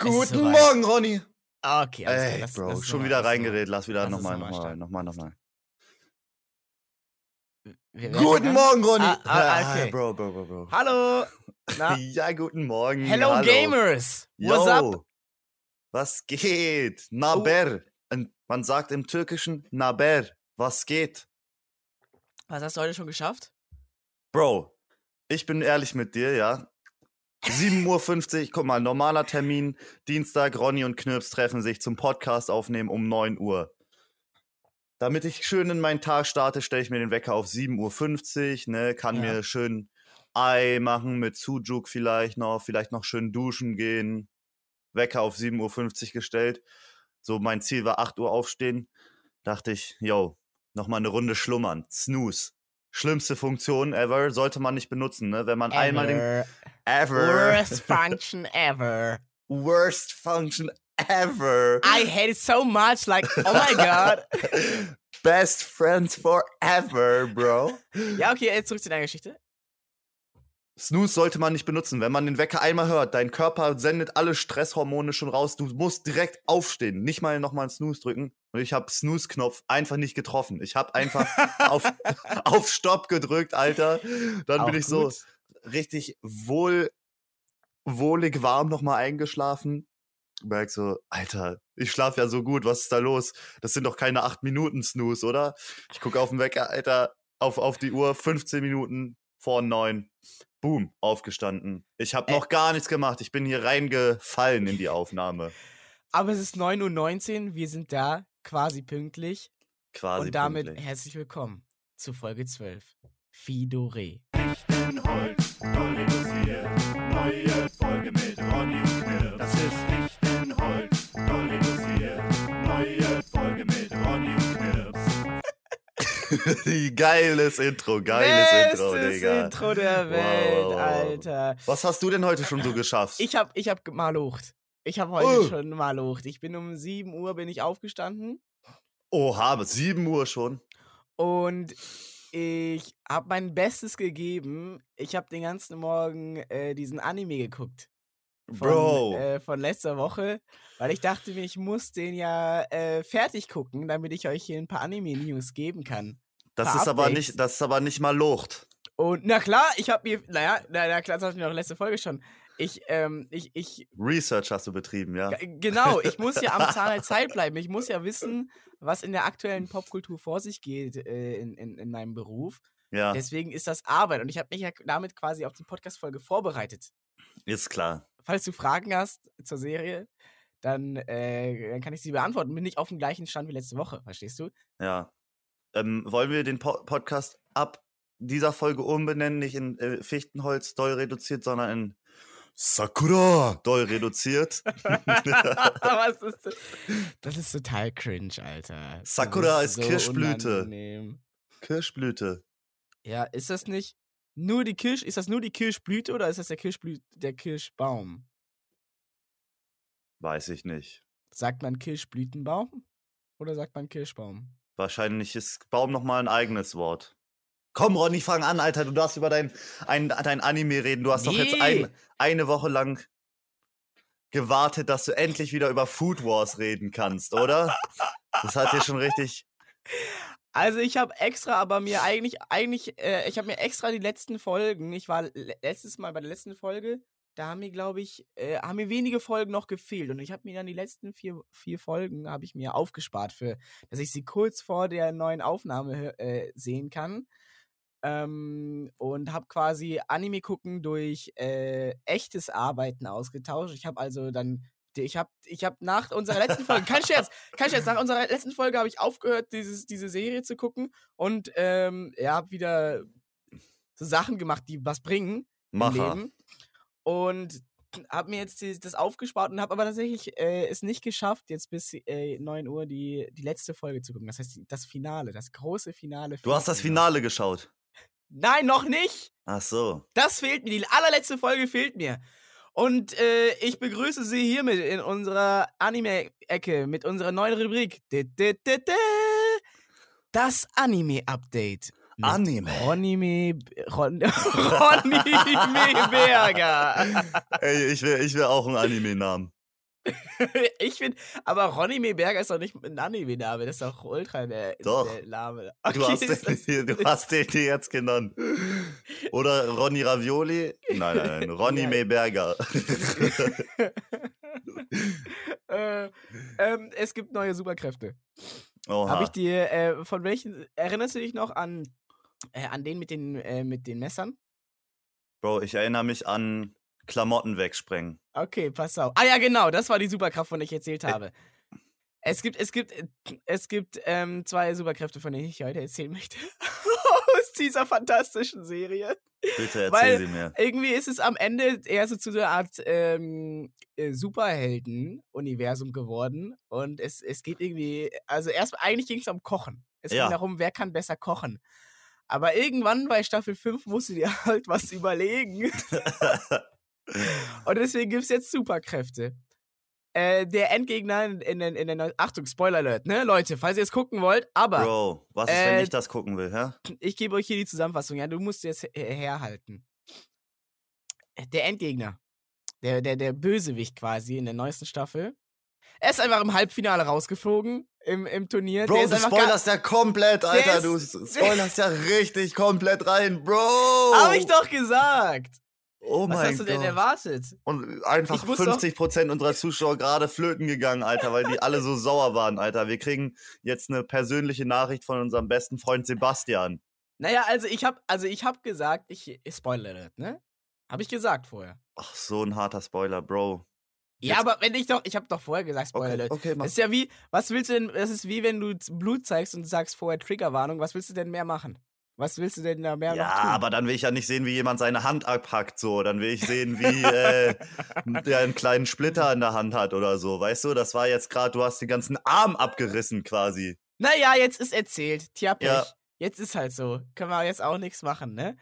Guten. Morgen, Ronny. Okay, alles Ey, lass- Bro, lass schon wieder reingeredet. Lass wieder nochmal, noch mal nochmal, nochmal, nochmal. Guten? Morgen, Ronny. Ah, ah, okay. Bro, Bro, Bro, Bro. Hallo. Na, Ja, guten Morgen. hello hallo. Gamers. What's Yo, up? Was geht? Naber. Und Man sagt im Türkischen Naber. Was geht? Was hast du heute schon geschafft? Bro, ich bin ehrlich mit dir, ja. 7.50 Uhr, guck mal, normaler Termin. Dienstag, Ronny und Knirps treffen sich zum Podcast aufnehmen um 9 Uhr. Damit ich schön in meinen Tag starte, stelle ich mir den Wecker auf 7.50 Uhr, ne, kann Ja. mir schön Ei machen mit Sujuk vielleicht noch, vielleicht noch schön duschen gehen. Wecker auf 7.50 Uhr gestellt. So, mein Ziel war 8 Uhr aufstehen. Dachte ich, yo, nochmal eine Runde schlummern. Snooze. Schlimmste Funktion ever, sollte man nicht benutzen, ne? Wenn man einmal den Ever. ever Worst function ever. worst function ever. I hate it so much. Like, oh my god. Best friends forever, bro. Ja, okay, jetzt zurück zu deiner Geschichte. Snooze sollte man nicht benutzen. Wenn man den Wecker einmal hört, dein Körper sendet alle Stresshormone schon raus. Du musst direkt aufstehen, nicht mal nochmal einen Snooze drücken. Und ich habe Snooze-Knopf einfach nicht getroffen. Ich habe einfach auf, auf Stopp gedrückt, Alter. Dann Auch bin ich so gut. richtig wohl, wohlig warm nochmal eingeschlafen. Merk so, Alter, ich schlafe ja so gut, was ist da los? Das sind doch keine 8 Minuten Snooze, oder? Ich gucke auf den Wecker, Alter, auf, auf die Uhr, 15 Minuten vor neun. Boom, aufgestanden. Ich habe noch gar nichts gemacht. Ich bin hier reingefallen in die Aufnahme. Aber es ist 9.19 Uhr, wir sind da, quasi pünktlich. Quasi. und damit pünktlich. herzlich willkommen zu Folge 12. Fidore. Richten Holz, neu geiles Intro, geiles Intro, Bestes Digga. Intro der Welt, wow, wow. Alter. Was hast du denn heute schon so geschafft? Ich hab, ich hab malucht. Ich hab heute Oh. schon malucht. Ich bin um 7 Uhr bin ich aufgestanden Oha, aber 7 Uhr schon. und ich hab mein Bestes gegeben. Ich hab den ganzen Morgen äh, diesen Anime geguckt. Von, Bro. Äh, von letzter Woche, weil ich dachte mir, ich muss den ja äh, fertig gucken, damit ich euch hier ein paar Anime-News geben kann. Das ist aber nicht, das ist aber nicht mal Lucht. Und na klar, ich habe mir, naja, na, na klar, das hatten wir auch letzte Folge schon. Ich, ähm, ich, ich, Research hast du betrieben, ja. genau, ich muss ja am Zahn der Zeit bleiben. Ich muss ja wissen, was in der aktuellen Popkultur vor sich geht äh, in, in, in meinem Beruf. Ja, Deswegen ist das Arbeit und ich habe mich ja damit quasi auf die Podcast-Folge vorbereitet. ist klar. Falls du Fragen hast zur Serie, dann, äh, dann kann ich sie beantworten. Bin nicht auf dem gleichen Stand wie letzte Woche, verstehst du? Ja. Ähm, wollen wir den po Podcast ab dieser Folge umbenennen, nicht in äh, Fichtenholz doll reduziert, sondern in Sakura doll reduziert? Was ist das? Das ist total cringe, Alter. Sakura ist Kirschblüte. unangenehm. Kirschblüte. Ja, ist das nicht nur die Kirsch, ist das nur die Kirschblüte oder ist das der Kirschblüte, der Kirschbaum? Weiß ich nicht. Sagt man Kirschblütenbaum oder sagt man Kirschbaum? Wahrscheinlich ist Baum nochmal ein eigenes Wort. Komm, Ronny, fang an, Alter. Du darfst über dein, ein, dein Anime reden. Du hast doch jetzt Nee. ein, eine Woche lang gewartet, dass du endlich wieder über Food Wars reden kannst, oder? Das hat dir schon richtig. Also ich habe extra, aber mir eigentlich, eigentlich, äh, ich habe mir extra die letzten Folgen, ich war le- letztes Mal bei der letzten Folge, da haben mir, glaube ich, äh, haben mir wenige Folgen noch gefehlt und ich habe mir dann die letzten vier, vier Folgen, habe ich mir aufgespart für, dass ich sie kurz vor der neuen Aufnahme äh, sehen kann. Ähm, und habe quasi Anime gucken durch äh, echtes Arbeiten ausgetauscht. Ich habe also dann, ich habe ich hab nach unserer letzten Folge, kein Scherz, kein Scherz, nach unserer letzten Folge habe ich aufgehört, dieses, diese Serie zu gucken und ähm, ja, habe wieder so Sachen gemacht, die was bringen im Macher. Leben. Und habe mir jetzt die, das aufgespart und habe aber tatsächlich äh, es nicht geschafft, jetzt bis äh, 9 Uhr die, die letzte Folge zu gucken. Das heißt, das Finale, das große Finale. Du hast das. Finale geschaut. Nein, noch nicht! Ach so. Das fehlt mir. Die allerletzte Folge fehlt mir. Und äh, ich begrüße Sie hiermit in unserer Anime-Ecke mit unserer neuen Rubrik. Das Anime-Update. Anime. Ronny, Ron, Ronny Berger. Ey, ich will, ich will auch einen Anime-Namen. ich finde, aber Ronny Meberger ist doch nicht ein Anime-Name, das ist doch ultra der, Doch. der Name. Du, Okay, hast ist den, hier- du hast den hier jetzt genannt. Oder Ronny Ravioli? Nein, nein, nein. Ronny Ja. Mayberger. äh, ähm, es gibt neue Superkräfte. Habe ich dir, äh, von welchen, erinnerst du dich noch an, äh, an den mit den, äh, mit den Messern? Bro, ich erinnere mich an Klamotten wegsprengen. Okay, pass auf. Ah ja, genau, das war die Superkraft, von der ich erzählt habe. Es gibt, es gibt, es gibt ähm, zwei Superkräfte, von denen ich heute erzählen möchte. Aus dieser fantastischen Serie. Bitte erzähl Weil- sie mir. Irgendwie ist es am Ende eher so zu so einer Art ähm, äh, Superhelden-Universum geworden. Und es, es geht irgendwie, also erst eigentlich ging es um Kochen. Es Ja. ging darum, wer kann besser kochen. Aber irgendwann bei Staffel 5 musst du dir halt was überlegen. Und deswegen gibt es jetzt Superkräfte. Äh, der Endgegner in, in, den- in der Neu Achtung, Spoiler Alert, ne, Leute, falls ihr es gucken wollt, aber Bro, was ist, wenn Äh, ich das gucken will, hä? ich gebe euch hier die Zusammenfassung, ja, du musst jetzt her- herhalten. Der Endgegner, der, der, der Bösewicht quasi in der neuesten Staffel, er ist einfach im Halbfinale rausgeflogen im, im Turnier. der Bro, ist du spoilerst ja komplett, Alter. Du spoilerst ja richtig komplett rein, Bro. Hab ich doch gesagt. Oh Was mein hast du denn Gott. erwartet? Und einfach Ich muss doch- 50% unserer Zuschauer gerade flöten gegangen, Alter, weil die alle so sauer waren, Alter. Wir kriegen jetzt eine persönliche Nachricht von unserem besten Freund Sebastian. Naja, also ich hab, also ich hab gesagt, ich, ich Spoiler Alert, ne? Hab ich gesagt vorher. Ach, so ein harter Spoiler, Bro. Ja, Jetzt- aber wenn ich doch, ich hab doch vorher gesagt, Spoiler Okay, Alert. okay, mach. Das ist ja wie, was willst du denn, das ist wie wenn du Blut zeigst und sagst vorher Triggerwarnung, was willst du denn mehr machen? Was willst du denn da mehr Ja, noch tun? aber dann will ich ja nicht sehen, wie jemand seine Hand abpackt, so. Dann will ich sehen, wie äh, der einen kleinen Splitter in der Hand hat oder so. Weißt du, das war jetzt gerade, du hast den ganzen Arm abgerissen quasi. Naja, jetzt ist erzählt. Tja, Pech. Ja. Jetzt ist halt so. Können wir jetzt auch nichts machen, ne?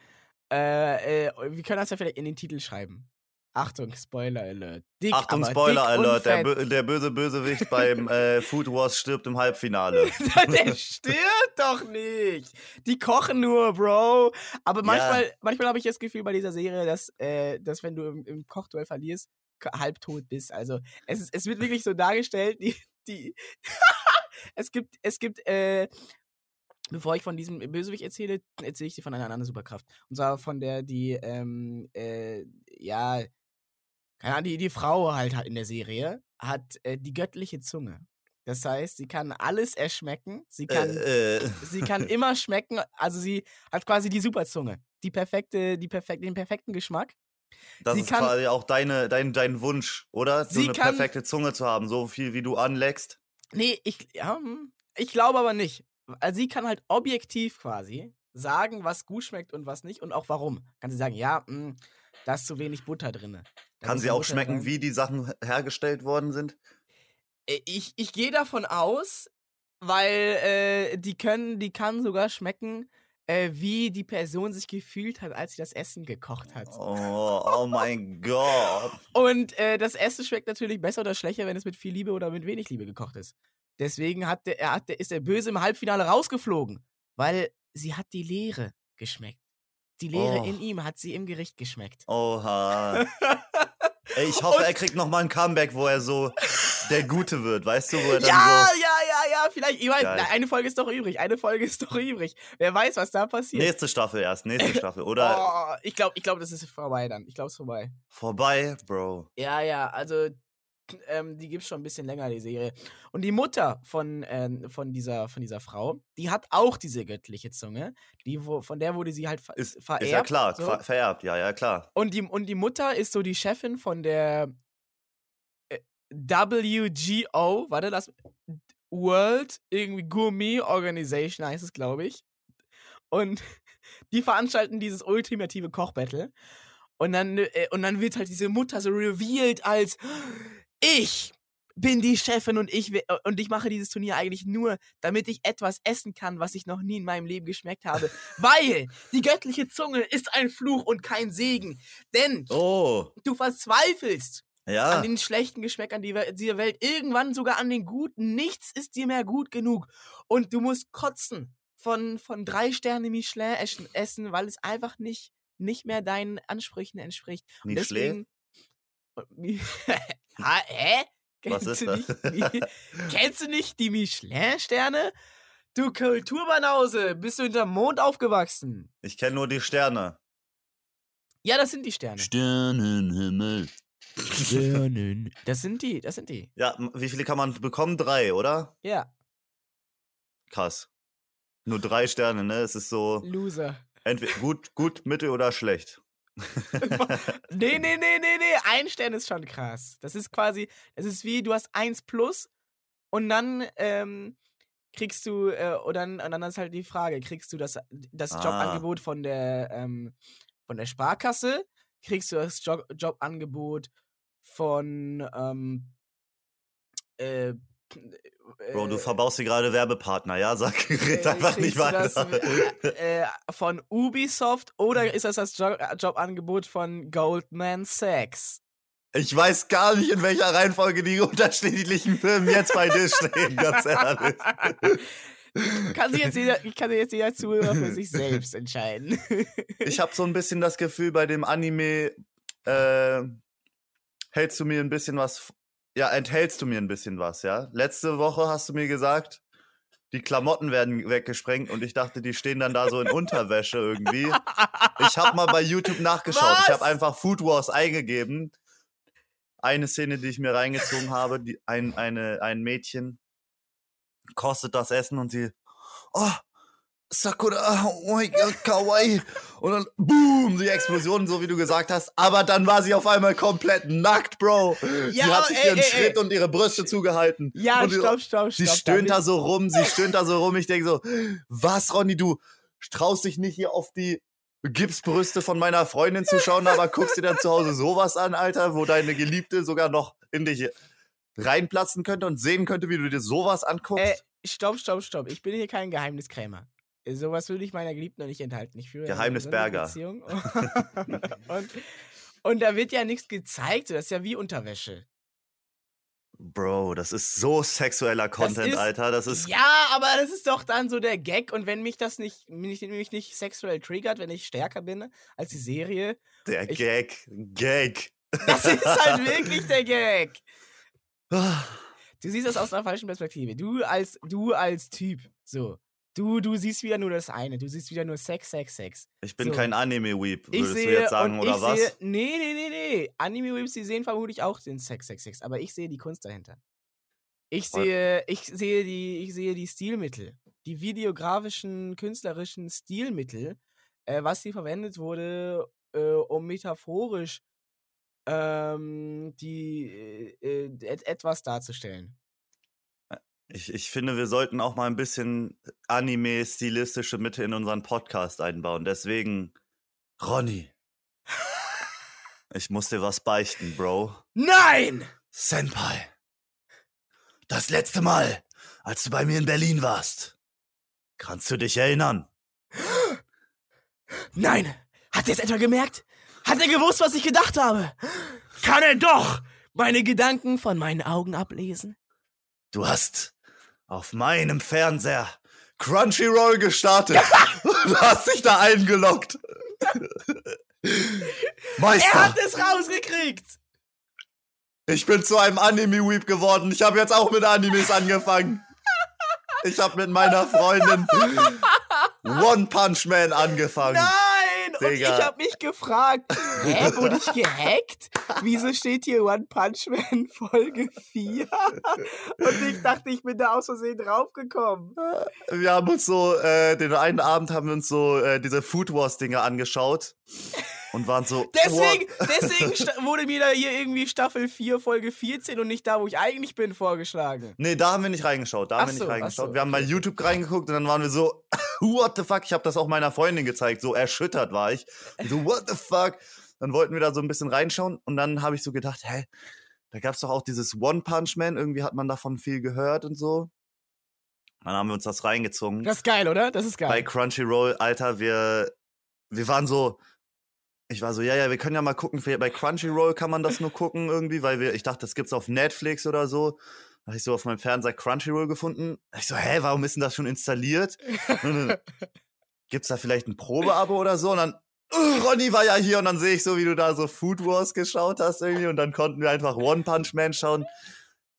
Äh, äh, wir können das ja vielleicht in den Titel schreiben. Achtung, Spoiler Alert. Dick, Achtung, Spoiler Alert, der, der böse Bösewicht beim äh, Food Wars stirbt im Halbfinale. der stirbt doch nicht. Die kochen nur, Bro. Aber manchmal, manchmal habe ich das Gefühl bei dieser Serie, dass, äh, dass wenn du im, im Kochduell verlierst, halbtot bist. Also es, ist, es wird wirklich so dargestellt, die, die es gibt, es gibt, äh, bevor ich von diesem Bösewicht erzähle, erzähle ich dir von einer anderen Superkraft. Und zwar von der, die, ähm, äh, ja, keine Ahnung, die, die Frau halt hat in der Serie, hat äh, die göttliche Zunge. Das heißt, sie kann alles erschmecken. Sie kann, äh, äh. sie kann immer schmecken. Also sie hat quasi die Superzunge. Die perfekte, die perfek den perfekten Geschmack. Das sie ist kann- quasi auch deine, dein, dein Wunsch, oder? So eine kann- perfekte Zunge zu haben, so viel wie du anleckst. Nee, ich, ja, hm, ich glaube aber nicht. Also sie kann halt objektiv quasi sagen, was gut schmeckt und was nicht und auch warum. Kann sie sagen, ja, mh, da ist zu wenig Butter drin. Kann sie auch schmecken, wie die Sachen hergestellt worden sind? Äh, Ich, ich gehe davon aus, weil äh, die können, die kann sogar schmecken, äh, wie die Person sich gefühlt hat, als sie das Essen gekocht hat. Oh, oh mein Gott. Und äh, das Essen schmeckt natürlich besser oder schlechter, wenn es mit viel Liebe oder mit wenig Liebe gekocht ist. Deswegen hat der, er hat der, ist der Böse im Halbfinale rausgeflogen, weil sie hat die Leere geschmeckt. Die Leere Oh. in ihm hat sie im Gericht geschmeckt. Oha. Ey, ich hoffe, Und- er kriegt noch mal ein Comeback, wo er so der Gute wird, weißt du, wo er dann Ja, so. ja, ja, ja, vielleicht. Ich weiß, na, eine Folge ist doch übrig. Eine Folge ist doch übrig. Wer weiß, was da passiert. Nächste Staffel erst, nächste Staffel. Oder oh, ich glaube, ich glaub, das ist vorbei dann. Ich glaube, es ist vorbei. vorbei, Bro. Ja, ja, also ähm, die gibt's schon ein bisschen länger, die Serie. Und die Mutter von, ähm, von, dieser, von dieser Frau, die hat auch diese göttliche Zunge. Die, wo, von der wurde sie halt ver Ist, vererbt. ist ja klar, so. ver vererbt, ja, ja, klar. Und, die, und die Mutter ist so die Chefin von der äh, WGO, warte, das World irgendwie Gourmet Organization heißt es, glaube ich. Und die veranstalten dieses ultimative Kochbattle. Und dann, äh, und dann wird halt diese Mutter so revealed als ich bin die Chefin und ich, äh, und ich mache dieses Turnier eigentlich nur, damit ich etwas essen kann, was ich noch nie in meinem Leben geschmeckt habe. Weil die göttliche Zunge ist ein Fluch und kein Segen. Denn Oh, du verzweifelst ja. an den schlechten Geschmäckern dieser Welt, irgendwann sogar an den guten. Nichts ist dir mehr gut genug. Und du musst kotzen von, von drei Sterne Michelin essen- weil es einfach nicht, nicht mehr deinen Ansprüchen entspricht. Und schlecht. deswegen. ha, hä? Was Kennst ist du das? nicht die- Kennst du nicht die Michelin-Sterne? Du Kulturbanause, bist du hinterm Mond aufgewachsen? Ich kenne nur die Sterne. Ja, das sind die Sterne. Sternenhimmel. Sternen. Das sind die, das sind die. Ja, wie viele kann man bekommen? Drei, oder? Ja, Krass. Nur drei Sterne, ne? Es ist so Loser. entweder gut, gut, mittel oder schlecht. Nee, nee, nee, nee, nee. Ein Stern ist schon krass. Das ist quasi, das ist wie, du hast eins plus und dann ähm, kriegst du, äh, und, dann, und dann ist halt die Frage, kriegst du das, das Ah. Jobangebot von der, ähm, von der Sparkasse? Kriegst du das Job, Jobangebot von, ähm, äh, Bro, du äh, verbaust dir gerade Werbepartner, ja? Sag, red äh, einfach nicht du das, weiter. äh, äh, von Ubisoft oder ist das das jo Jobangebot von Goldman Sachs? Ich weiß gar nicht, in welcher Reihenfolge die unterschiedlichen Filme jetzt bei dir stehen, ganz ehrlich. kann sich jetzt jeder, kann sich jetzt jeder Zuhörer für sich selbst entscheiden. Ich habe so ein bisschen das Gefühl, bei dem Anime äh, hältst du mir ein bisschen was, ja, enthältst du mir ein bisschen was, ja? Letzte Woche hast du mir gesagt, die Klamotten werden weggesprengt und ich dachte, die stehen dann da so in Unterwäsche irgendwie. Ich habe mal bei YouTube nachgeschaut. Ich Was? habe einfach Food Wars eingegeben. Eine Szene, die ich mir reingezogen habe, die, ein, eine, ein Mädchen kostet das Essen und sie, oh, Sakura, oh mein Gott, kawaii. Und dann, boom, die Explosion, so wie du gesagt hast. Aber dann war sie auf einmal komplett nackt, Bro. sie Ja, hat sich ey, ihren ey, Schritt ey. und ihre Brüste zugehalten. ja, und die- stopp, stopp, Sie stopp. stöhnt da so rum, sie stöhnt da so rum. Ich denke so, was, Ronny, du traust dich nicht hier auf die Gipsbrüste von meiner Freundin zu schauen, aber guckst dir dann zu Hause sowas an, Alter, wo deine Geliebte sogar noch in dich reinplatzen könnte und sehen könnte, wie du dir sowas anguckst. Äh, stopp, stopp, stopp. Ich bin hier kein Geheimniskrämer. Sowas würde ich meiner Geliebten noch nicht enthalten. Ich führe gesunde Beziehung. und, und da wird ja nichts gezeigt. Das ist ja wie Unterwäsche. Bro, das ist so sexueller Content, ist- Alter. Das ist. Ja, aber das ist doch dann so der Gag. Und wenn mich das nicht, mich, mich nicht sexuell triggert, wenn ich stärker bin als die Serie, Der ich- Gag. Gag. das ist halt wirklich der Gag. Ah, Du siehst das aus einer falschen Perspektive. Du als, du als Typ, so. Du, du siehst wieder nur das eine. Du siehst wieder nur Sex, Sex, Sex. Ich bin So. kein Anime-Weep, Ich würdest sehe, du jetzt sagen, oder was? Sehe, nee, nee, nee, nee. Anime-Weeps, die sehen vermutlich auch den Sex, Sex, Sex. Aber ich sehe die Kunst dahinter. Ich sehe, ich sehe die, ich sehe die Stilmittel. Die videografischen, künstlerischen Stilmittel, äh, was hier verwendet wurde, äh, um metaphorisch ähm, die, äh, äh, et etwas darzustellen. Ich, ich finde, wir sollten auch mal ein bisschen Anime-stilistische Mitte in unseren Podcast einbauen. Deswegen, Ronny, ich muss dir was beichten, Bro. Nein! Senpai, das letzte Mal, als du bei mir in Berlin warst, kannst du dich erinnern? Nein! Hat er es etwa gemerkt? Hat er gewusst, was ich gedacht habe? Kann er doch meine Gedanken von meinen Augen ablesen? Du hast auf meinem Fernseher Crunchyroll gestartet und hast dich da eingeloggt. Er Meister, hat es rausgekriegt! ich bin zu einem Anime-Weep geworden. Ich habe jetzt auch mit Animes angefangen. Ich habe mit meiner Freundin One Punch Man angefangen. Nein! Und ich habe mich gefragt, hä, wurde ich gehackt? Wieso steht hier One Punch Man Folge 4? Und ich dachte, ich bin da aus Versehen draufgekommen. Wir haben uns so, äh, den einen Abend haben wir uns so äh, diese Food Wars-Dinger angeschaut und waren so. Deswegen, deswegen wurde mir da hier irgendwie Staffel 4, Folge 14 und nicht da, wo ich eigentlich bin, vorgeschlagen. Nee, da haben wir nicht reingeschaut. Da haben wir nicht reingeschaut. so, wir haben bei. YouTube reingeguckt und dann waren wir so, what the fuck? Ich habe das auch meiner Freundin gezeigt. So erschüttert war ich. Und so, what the fuck? Dann wollten wir da so ein bisschen reinschauen und dann habe ich so gedacht, hä, da gab's doch auch dieses One Punch Man. Irgendwie hat man davon viel gehört und so. Dann haben wir uns das reingezogen. Das ist geil, oder? Das ist bei geil. Crunchyroll, Alter, wir, wir waren so, ich war so, ja, ja, wir können ja mal gucken, bei Crunchyroll kann man das nur gucken irgendwie, weil wir, ich dachte, das gibt's auf Netflix oder so. Da habe ich so auf meinem Fernseher Crunchyroll gefunden. Ich so, hä, warum ist denn das schon installiert? Gibt's da vielleicht ein Probeabo oder so? Und dann, uh, Ronny war ja hier und dann sehe ich so, wie du da so Food Wars geschaut hast irgendwie und dann konnten wir einfach One Punch Man schauen.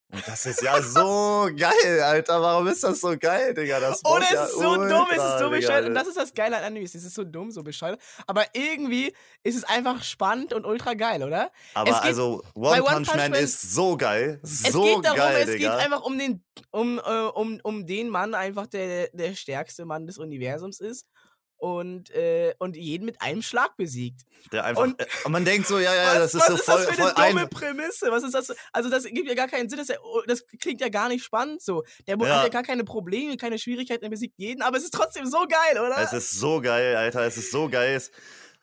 Und das ist ja so geil, Alter. Warum ist das so geil, Digga? Das Oder es ja ist so ultra, dumm, es ist so Digga. bescheuert. Und das ist das Geile an Animes. Es ist so dumm, so bescheuert. Aber irgendwie ist es einfach spannend und ultra geil, oder? Aber es geht- also, One One Punch Punch Man Man- ist so geil. Es So geht darum, geil, es Digga. geht einfach um den, um, äh, um, um den Mann, einfach der der stärkste Mann des Universums ist. Und, äh, und jeden mit einem Schlag besiegt. der einfach, und- äh, und man denkt so, ja, ja, was das ist was so ist voll, das für eine dumme ein, Prämisse? Was ist das? Also, das gibt ja gar keinen Sinn. Das, oh, das klingt ja gar nicht spannend so. Der Ja. hat ja gar keine Probleme, keine Schwierigkeiten, er besiegt jeden, aber es ist trotzdem so geil, oder? Es ist so geil, Alter. Es ist so geil.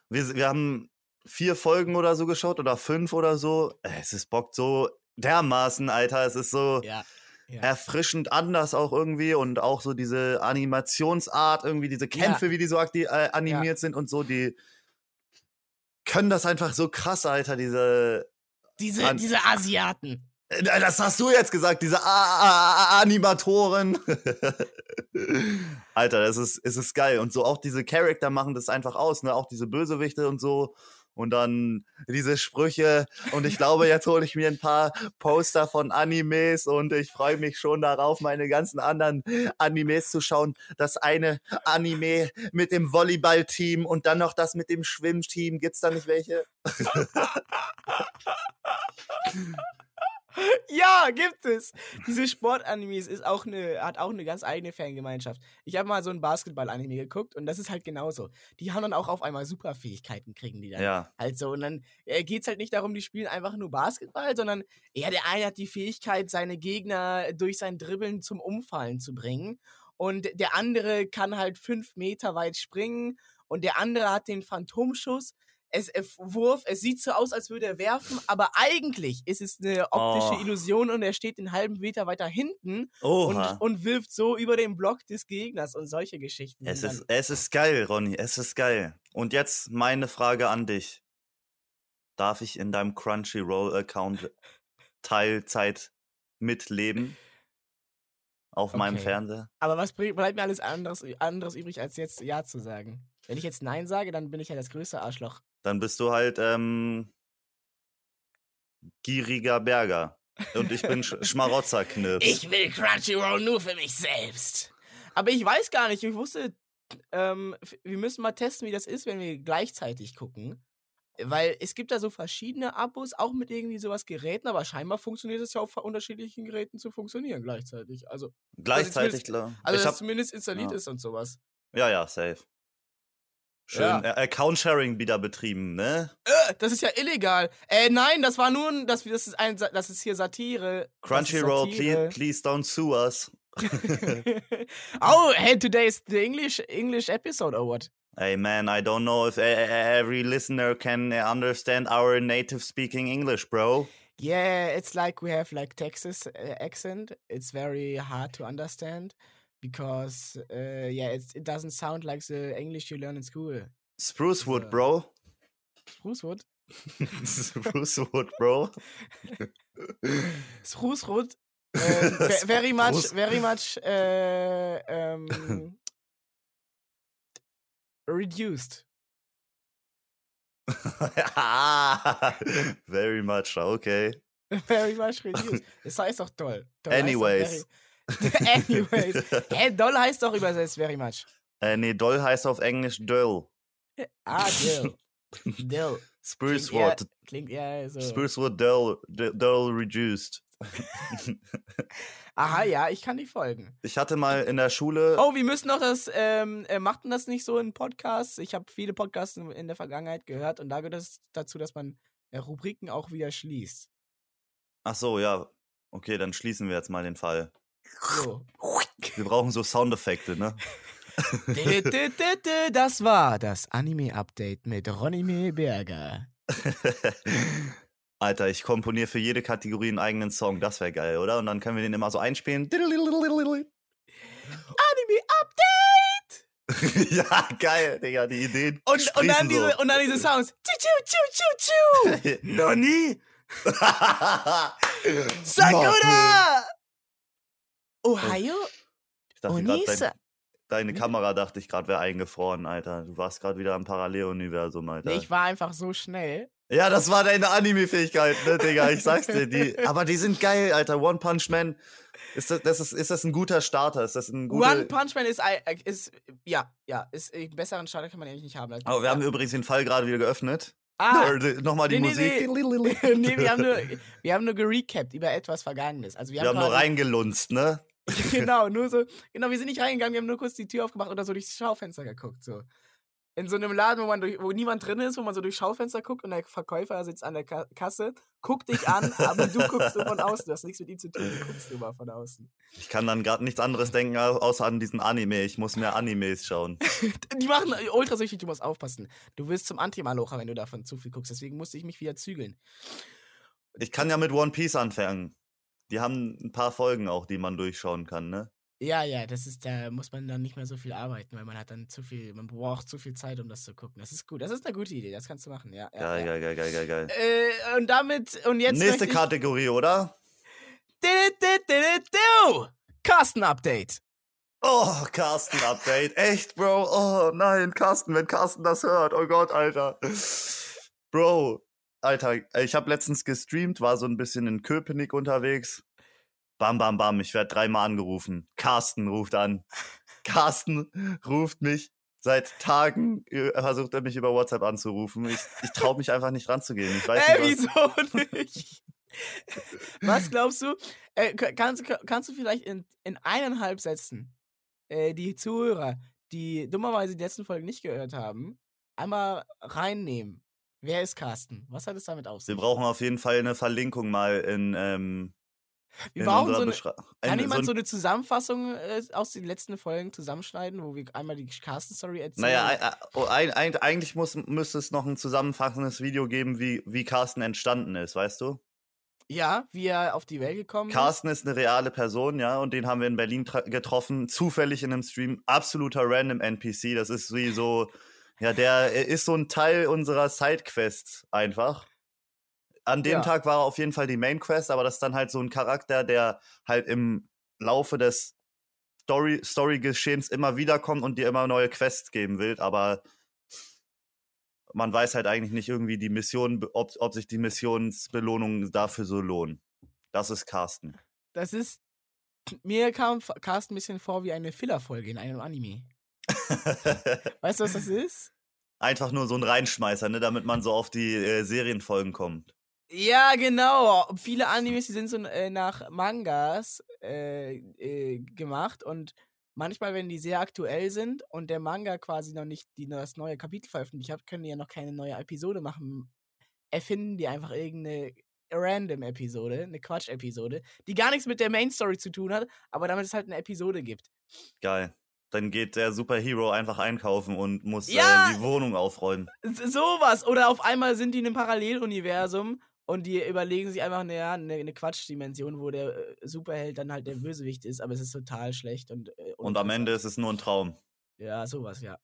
Wir, wir haben vier Folgen oder so geschaut oder fünf oder so. Es ist bockt so dermaßen, Alter. Es ist so ja. Ja. erfrischend anders auch irgendwie und auch so diese Animationsart, irgendwie diese Kämpfe, wie die so äh, animiert sind und so, die können das einfach so krass, Alter, diese. Diese, An- diese Asiaten. Äh, Das hast du jetzt gesagt, diese A A A Animatoren. Alter, das ist, es ist geil. Und so auch diese Charakter machen das einfach aus, ne? Auch diese Bösewichte und so. Und dann diese Sprüche. Und ich glaube, jetzt hole ich mir ein paar Poster von Animes und ich freue mich schon darauf, meine ganzen anderen Animes zu schauen. Das eine Anime mit dem Volleyballteam und dann noch das mit dem Schwimmteam. Gibt's da nicht welche? Ja, gibt es. Diese Sportanimes ist auch eine, hat auch eine ganz eigene Fangemeinschaft. Ich habe mal so ein Basketball-Anime geguckt und das ist halt genauso. Die haben dann auch auf einmal Superfähigkeiten, kriegen die dann. Ja. Halt so. Und dann äh, geht es halt nicht darum, die spielen einfach nur Basketball, sondern eher der eine hat die Fähigkeit, seine Gegner durch sein Dribbeln zum Umfallen zu bringen. Und der andere kann halt fünf Meter weit springen. Und der andere hat den Phantomschuss. Es, äh, Wurf, es sieht so aus, als würde er werfen, aber eigentlich ist es eine optische Oh. Illusion und er steht einen halben Meter weiter hinten und, und wirft so über den Block des Gegners und solche Geschichten. Es ist, es ist geil, Ronny, es ist geil. Und jetzt meine Frage an dich. Darf ich in deinem Crunchyroll-Account Teilzeit mitleben? Auf meinem Okay. Fernseher? Aber was bleibt mir alles anderes, anderes übrig, als jetzt Ja zu sagen? Wenn ich jetzt Nein sage, dann bin ich ja das größte Arschloch. Dann bist du halt ähm, gieriger Berger. Und ich bin Sch Schmarotzerknirps. Ich will Crunchyroll nur für mich selbst. Aber ich weiß gar nicht, ich wusste, ähm, wir müssen mal testen, wie das ist, wenn wir gleichzeitig gucken. Weil es gibt da so verschiedene Abos, auch mit irgendwie sowas Geräten, aber scheinbar funktioniert es ja auf unterschiedlichen Geräten zu funktionieren gleichzeitig. Also, Gleichzeitig, klar. also ich dass hab, es zumindest installiert ja. ist und sowas. ja, ja, safe. Schön Ja. äh, Account-Sharing wieder betrieben, ne? Äh, das ist ja illegal. Äh, nein, das war nur, ein- das, das ist ein, das ist hier Satire. Crunchyroll, please, please don't sue us. oh, hey, today is the English English episode or what? Hey man, I don't know if e- e- every listener can uh, understand our native speaking English, bro. Yeah, it's like we have like Texas uh, accent. It's very hard to understand because uh, yeah, it's, it doesn't sound like the English you learn in school. Sprucewood, So- bro. Spruce wood. Spruce wood, bro. Sprucewood? Uh, ve- very much, very much uh, um, reduced. Very much, okay. Very much reduced. Das heißt doch toll. toll Anyways. Anyways. Hä, doll heißt doch übersetzt very much. Äh, nee, Doll heißt auf Englisch Döll. Ah, dill. Dill. Sprucewood. klingt eher so. Sprucewood Döll, D- Döll reduced. Aha, ja, ich kann nicht folgen. Ich hatte mal in der Schule. Oh, wir müssen noch das, ähm, äh, macht denn das nicht so in Podcasts? Ich habe viele Podcasts in, in der Vergangenheit gehört und da gehört es dazu, dass man äh, Rubriken auch wieder schließt. Ach so, ja. Okay, dann schließen wir jetzt mal den Fall. So. Wir brauchen so Soundeffekte, ne? Das war das Anime-Update mit Ronny Berger. Alter, ich komponiere für jede Kategorie einen eigenen Song. Das wäre geil, oder? Und dann können wir den immer so einspielen. Anime-Update! ja, geil, Digga, die Ideen. Und, und, dann diese, so. und dann diese Sounds. Nani? Sakura! Ohio? Ich dachte Onisa? dein, deine Hm? Kamera dachte ich gerade wäre eingefroren, Alter. Du warst gerade wieder im Paralleluniversum, Alter. Nee, ich war einfach so schnell. Ja, das war deine Anime-Fähigkeit, ne, Digga, ich sag's dir. Die, aber die sind geil, Alter. One Punch Man, ist das, das ist, ist das ein guter Starter? Ist das ein guter... One Punch Man ist, äh, ist ja, ja, ist äh, einen besseren Starter kann man eigentlich nicht haben. Aber wir haben übrigens den Fall gerade wieder geöffnet. ah, Nochmal die nee, Musik. nee, nee, wir haben nur, wir haben nur gerecapt über etwas Vergangenes. Also wir, Wir haben nur reingelunzt, ne? genau, nur so, genau, wir sind nicht reingegangen, wir haben nur kurz die Tür aufgemacht oder so durchs Schaufenster geguckt, so. In so einem Laden, wo man durch, wo niemand drin ist, wo man so durchs Schaufenster guckt und der Verkäufer sitzt an der Ka Kasse, guckt dich an, aber du guckst so von außen, du hast nichts mit ihm zu tun, du guckst immer von außen. Ich kann dann gerade nichts anderes denken, au- außer an diesen Anime. Ich muss mehr Animes schauen. Die machen ultrasüchtig, du musst aufpassen. Du wirst zum Anti-Malocher, wenn du davon zu viel guckst, deswegen musste ich mich wieder zügeln. Ich kann ja mit One Piece anfangen. Die haben ein paar Folgen auch, die man durchschauen kann, ne? Ja, ja, das ist, da muss man dann nicht mehr so viel arbeiten, weil man hat dann zu viel, man braucht zu viel Zeit, um das zu gucken. Das ist gut, das ist eine gute Idee, das kannst du machen, ja. ja, Geil, ja. geil, geil, geil, geil, geil. Äh, und damit, und jetzt. Nächste Kategorie, oder? Carsten-Update. Oh, Carsten-Update. Echt, Bro? Oh nein, Carsten, wenn Carsten das hört. Oh Gott, Alter. Bro, Alter, ich habe letztens gestreamt, war so ein bisschen in Köpenick unterwegs. Bam, bam, bam, ich werde dreimal angerufen. Carsten ruft an. Carsten ruft mich. Seit Tagen äh, versucht er mich über WhatsApp anzurufen. Ich, ich traue mich einfach nicht ranzugehen. Ich weiß Äh, nicht, was, wieso nicht? Was glaubst du? Äh, kannst, kannst du vielleicht in, in eineinhalb Sätzen äh, die Zuhörer, die dummerweise die letzten Folgen nicht gehört haben, einmal reinnehmen? Wer ist Carsten? Was hat es damit auf wir sich? brauchen auf jeden Fall eine Verlinkung mal in, ähm, Wir in brauchen so eine, Beschreibung. Kann jemand so eine Zusammenfassung äh, aus den letzten Folgen zusammenschneiden, wo wir einmal die Carsten-Story erzählen? Naja, ein, oh, ein, ein, eigentlich muss, müsste es noch ein zusammenfassendes Video geben, wie, wie Carsten entstanden ist, weißt du? ja, wie er auf die Welt gekommen Carsten ist eine reale Person, ja, und den haben wir in Berlin getroffen, zufällig in einem Stream, absoluter random NPC, das ist wie so, ja, der er ist so ein Teil unserer Sidequests einfach. An dem Ja. Tag war er auf jeden Fall die Main Quest, aber das ist dann halt so ein Charakter, der halt im Laufe des Story, Story-Geschehens immer wiederkommt und dir immer neue Quests geben will, aber man weiß halt eigentlich nicht irgendwie die Mission, ob, ob sich die Missionsbelohnungen dafür so lohnen. Das ist Carsten. Das ist. Mir kam Carsten ein bisschen vor wie eine Filler-Folge in einem Anime. Weißt du, was das ist? Einfach nur so ein Reinschmeißer, ne, damit man so auf die äh, Serienfolgen kommt. Ja, genau. Viele Animes, die sind so äh, nach Mangas äh, äh, gemacht und manchmal, wenn die sehr aktuell sind und der Manga quasi noch nicht die, das neue Kapitel veröffentlicht hat, können die ja noch keine neue Episode machen. Erfinden die einfach irgendeine Random-Episode, eine Quatsch-Episode, die gar nichts mit der Main-Story zu tun hat, aber damit es halt eine Episode gibt. Geil. Dann geht der Superhero einfach einkaufen und muss Ja! äh, die Wohnung aufräumen. Sowas. Oder auf einmal sind die in einem Paralleluniversum und die überlegen sich einfach eine, eine, Quatschdimension, wo der äh, Superheld dann halt der Bösewicht ist, aber es ist total schlecht und. Äh, Und am Ende ist es nur ein Traum. Ja, sowas, ja.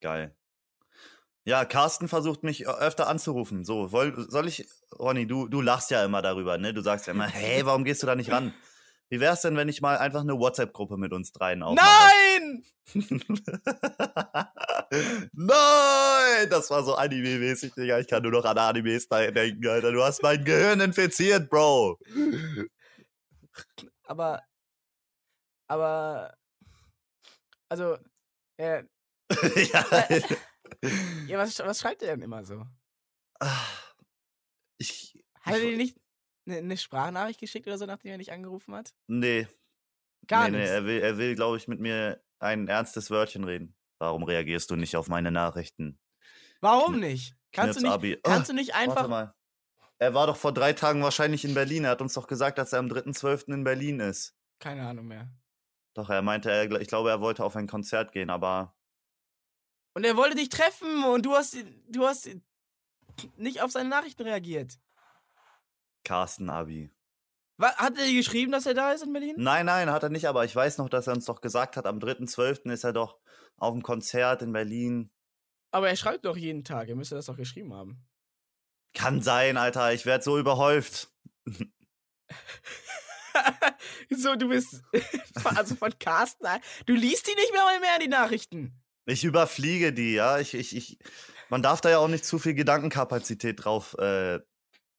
Geil. Ja, Carsten versucht mich öfter anzurufen. So, woll, soll ich, Ronny, du, du lachst ja immer darüber, ne? Du sagst ja immer, hey, warum gehst du da nicht ran? Wie wär's denn, wenn ich mal einfach eine WhatsApp-Gruppe mit uns dreien aufmache? Nein! Nein! Das war so Anime-mäßig, Digga. Ich kann nur noch an Animes denken, Alter. Du hast mein Gehirn infiziert, Bro. Aber. Aber. Also. Äh, ja. ja, was, was schreibt er denn immer so? Ah, ich. Hat er dir nicht eine, eine Sprachnachricht geschickt oder so, nachdem er dich angerufen hat? Nee. Gar nee, nee, nichts. er will, er will glaube ich, mit mir ein ernstes Wörtchen reden. Warum reagierst du nicht auf meine Nachrichten? Warum nicht? Kannst du nicht, Abi. kannst Ah, du nicht Warte einfach. mal. Er war doch vor drei Tagen wahrscheinlich in Berlin. Er hat uns doch gesagt, dass er am 3.12. in Berlin ist. Keine Ahnung mehr. Doch, er meinte, er, ich glaube, er wollte auf ein Konzert gehen, aber Und er wollte dich treffen und du hast, du hast nicht auf seine Nachrichten reagiert. Carsten Abi. Was, hat er geschrieben, dass er da ist in Berlin? Nein, nein, hat er nicht, aber ich weiß noch, dass er uns doch gesagt hat, am 3.12. ist er doch auf dem Konzert in Berlin. Aber er schreibt doch jeden Tag. Er müsste das doch geschrieben haben. Kann sein, Alter, ich werde so überhäuft. so, du bist. also von Carsten. Du liest die nicht mehr mehr die Nachrichten. Ich überfliege die, ja. Ich, ich, ich, Man darf da ja auch nicht zu viel Gedankenkapazität drauf äh,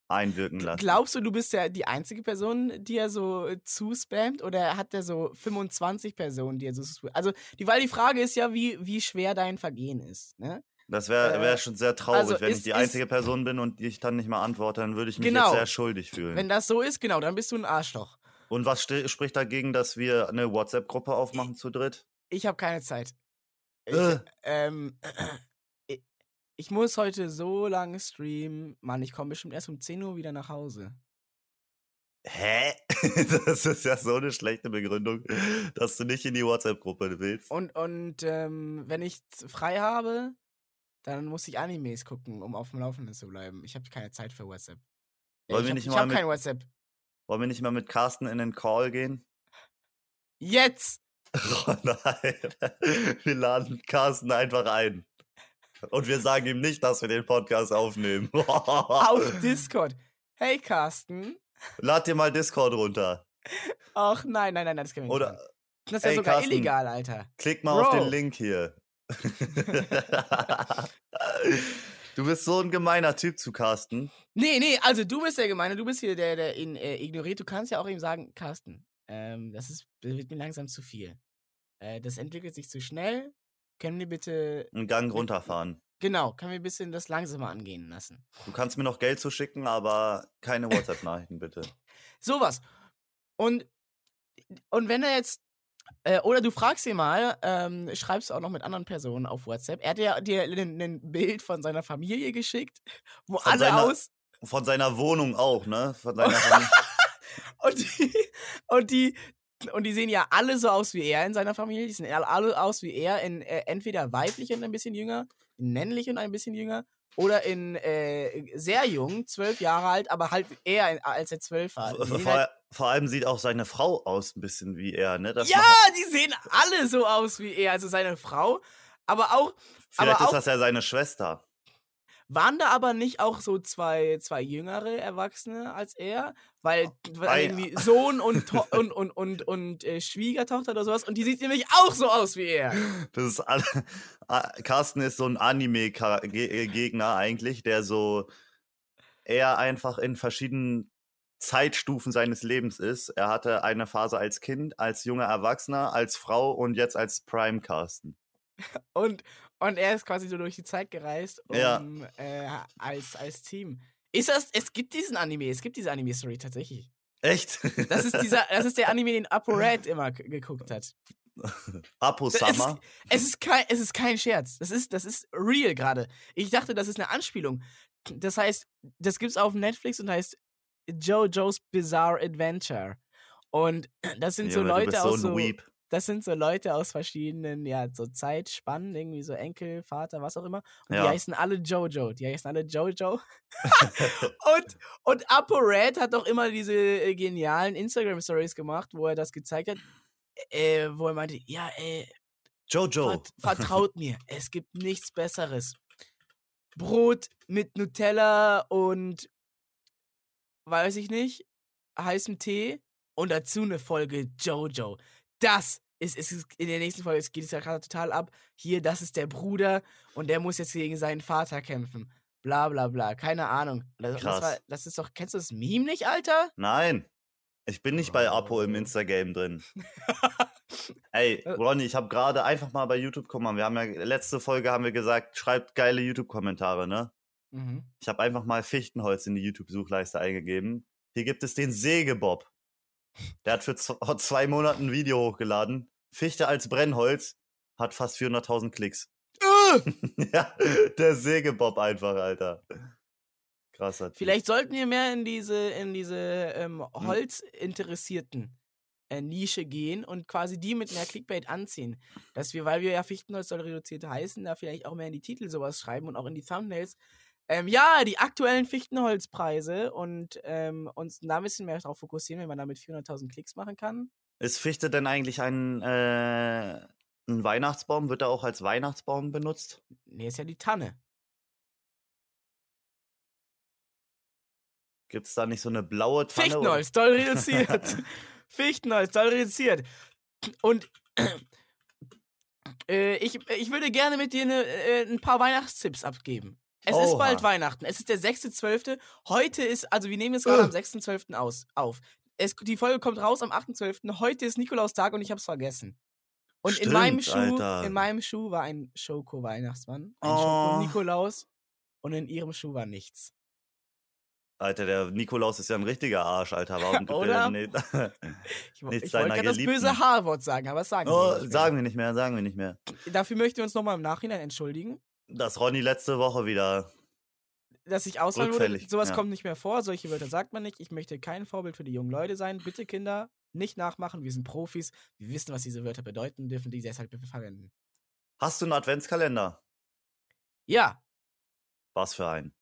einwirken lassen. Glaubst du, du bist ja die einzige Person, die er so äh, zuspammt? Oder hat er so 25 Personen, die er so spammt? Also, die, weil die Frage ist ja, wie, wie schwer dein Vergehen ist. Ne? Das wäre wär Äh, schon sehr traurig, also wenn ist- ich die ist- einzige Person bin und ich dann nicht mal antworte, dann würde ich mich Genau. jetzt sehr schuldig fühlen. Wenn das so ist, genau, dann bist du ein Arschloch. und was spricht dagegen, dass wir eine WhatsApp-Gruppe aufmachen zu dritt? Ich habe keine Zeit. Ich, Äh. ähm, ich, muss heute so lange streamen. Mann, ich komme bestimmt erst um 10 Uhr wieder nach Hause. Hä? Das ist ja so eine schlechte Begründung, dass du nicht in die WhatsApp-Gruppe willst. Und, und ähm, wenn ich frei habe, dann muss ich Animes gucken, um auf dem Laufenden zu bleiben. Ich habe keine Zeit für WhatsApp. Wollen ich wir hab- ich habe kein WhatsApp. Wollen wir nicht mal mit Carsten in den Call gehen? Jetzt! Oh nein. Wir laden Carsten einfach ein. Und wir sagen ihm nicht, dass wir den Podcast aufnehmen. Auf Discord. Hey Carsten. Lad dir mal Discord runter. Ach nein, nein, nein, das können wir nicht. Oder machen. Das ist ja Ey, sogar Carsten. illegal, Alter. klick mal auf Bro. den Link hier. du bist so ein gemeiner Typ zu Carsten. Nee, nee, also du bist der Gemeine, du bist hier der, der ihn äh, ignoriert. Du kannst ja auch ihm sagen, Carsten, ähm, das, ist, das wird mir langsam zu viel. Äh, das entwickelt sich zu schnell. Können wir bitte, Einen Gang runterfahren. genau, können wir ein bisschen das langsamer angehen lassen. Du kannst mir noch Geld zuschicken, aber keine WhatsApp-Nachrichten bitte. Sowas. Und, und wenn er jetzt, äh, oder du fragst ihn mal, ähm, schreibst du auch noch mit anderen Personen auf WhatsApp. Er hat ja dir ein, ein Bild von seiner Familie geschickt, wo Von alle seiner- aus, Von seiner Wohnung auch, ne? Von seiner Familie. Und die, und die, und die sehen ja alle so aus wie er in seiner Familie. Die sehen alle, alle aus wie er in äh, entweder weiblich und ein bisschen jünger, männlich und ein bisschen jünger, oder in äh, sehr jung, zwölf Jahre alt, aber halt eher in, als er zwölf war. Vor, halt, vor allem sieht auch seine Frau aus ein bisschen wie er, ne? Das ja, die sehen alle so aus wie er, also seine Frau. Aber auch, vielleicht aber ist auch- das ja seine Schwester. Waren da aber nicht auch so zwei, zwei jüngere Erwachsene als er? Weil, Ei- irgendwie Sohn und, und, und, und, und äh, Schwiegertochter oder sowas. Und die sieht nämlich auch so aus wie er. Das ist alle, Ah, Carsten ist so ein Anime-Gegner eigentlich, der so eher einfach in verschiedenen Zeitstufen seines Lebens ist. Er hatte eine Phase als Kind, als junger Erwachsener, als Frau und jetzt als Prime Carsten. Und, und er ist quasi so durch die Zeit gereist, um, Ja. äh, als, als Team. Ist das, es gibt diesen Anime, es gibt diese Anime-Story tatsächlich. Echt? Das ist dieser, das ist der Anime, den Apo Red immer geguckt hat. Apo Summer. Es ist kein, es ist kein Scherz. Das ist, das ist real gerade. Ich dachte, das ist eine Anspielung. Das heißt, das gibt's auf Netflix und heißt JoJo's Bizarre Adventure. Und das sind so Junge, du Leute bist so aus ein so, Weep. Das sind so Leute aus verschiedenen, ja, so Zeitspannen, irgendwie so Enkel, Vater, was auch immer. Und die Ja. heißen alle Jojo. Die heißen alle Jojo. und, und Apo Red hat doch immer diese äh, genialen Instagram-Stories gemacht, wo er das gezeigt hat. Äh, wo er meinte, ja, ey, Jojo. Vert vertraut mir, es gibt nichts Besseres. Brot mit Nutella und weiß ich nicht, heißem Tee und dazu eine Folge Jojo. Das ist, ist ist- in der nächsten Folge es geht es ja gerade total ab. Hier, das ist der Bruder und der muss jetzt gegen seinen Vater kämpfen. Bla bla bla, keine Ahnung. Das, das, Krass. war, das ist doch, kennst du das Meme nicht, Alter? Nein. Ich bin nicht bei Apo im Oh. Instagame drin. Ey, Äh. Ronny, ich habe gerade einfach mal bei YouTube, mal, wir haben ja, letzte Folge haben wir gesagt, schreibt geile YouTube-Kommentare, ne? Mhm. Ich habe einfach mal Fichtenholz in die YouTube-Suchleiste eingegeben. Hier gibt es den Sägebob. Der hat für vor zwei Monaten ein Video hochgeladen. Fichte als Brennholz hat fast 400.000 Klicks. Äh! ja, der Sägebob einfach, Alter. Krasser Typ. Vielleicht sollten wir mehr in diese, in diese ähm, Holzinteressierten äh, Nische gehen und quasi die mit mehr Clickbait anziehen. Dass wir, weil wir ja Fichtenholz soll reduziert heißen, da vielleicht auch mehr in die Titel sowas schreiben und auch in die Thumbnails. Ähm, ja, die aktuellen Fichtenholzpreise und ähm, uns da ein bisschen mehr darauf fokussieren, wenn man damit 400.000 Klicks machen kann. Ist Fichte denn eigentlich ein, äh, ein Weihnachtsbaum? Wird er auch als Weihnachtsbaum benutzt? Nee, ist ja die Tanne. Gibt es da nicht so eine blaue Tanne? Fichtenholz, doll reduziert. Fichtenholz, doll reduziert. Und Äh, ich, ich würde gerne mit dir ne, äh, ein paar Weihnachtstipps abgeben. Es ist Oha. bald Weihnachten. Es ist der 6.12. Heute ist, also wir nehmen es gerade am Ugh. 6.12. aus auf. Es, die Folge kommt raus am 8.12. Heute ist Nikolaustag und ich habe es vergessen. Und in meinem Schuh, Stimmt, Alter. in meinem Schuh war ein Schoko-Weihnachtsmann, ein Oh. Schoko-Nikolaus und in ihrem Schuh war nichts. Alter, der Nikolaus ist ja ein richtiger Arsch, Alter. Warum gibt Oder? der nicht? Ich, ich wollte gerade das böse. H-Wort sagen, aber das sagen wir oh, nicht mehr. sagen wir nicht mehr, sagen wir nicht mehr. Dafür möchten wir uns nochmal im Nachhinein entschuldigen. Dass Ronny letzte Woche wieder. Dass ich wurde. Rückfällig, Sowas ja. kommt nicht mehr vor. Solche Wörter sagt man nicht. Ich möchte kein Vorbild für die jungen Leute sein. Bitte, Kinder, nicht nachmachen. Wir sind Profis. Wir wissen, was diese Wörter bedeuten, dürfen die deshalb bitte verwenden. Hast du einen Adventskalender? Ja, Was für ein?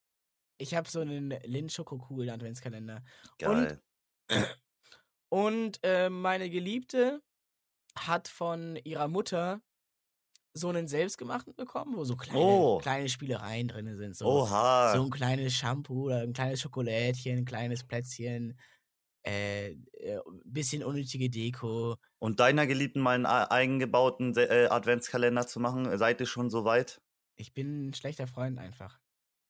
ich habe so einen Lind Schokokugel Adventskalender. Geil. Und äh, meine Geliebte hat von ihrer Mutter so einen selbstgemachten bekommen, wo so kleine, Oh. kleine Spielereien drin sind. So, Oha. so ein kleines Shampoo oder ein kleines Schokolädchen, ein kleines Plätzchen, äh, äh, bisschen unnötige Deko. Und deiner Geliebten mal einen eigengebauten äh, Adventskalender zu machen? Seid ihr schon so weit? Ich bin ein schlechter Freund einfach.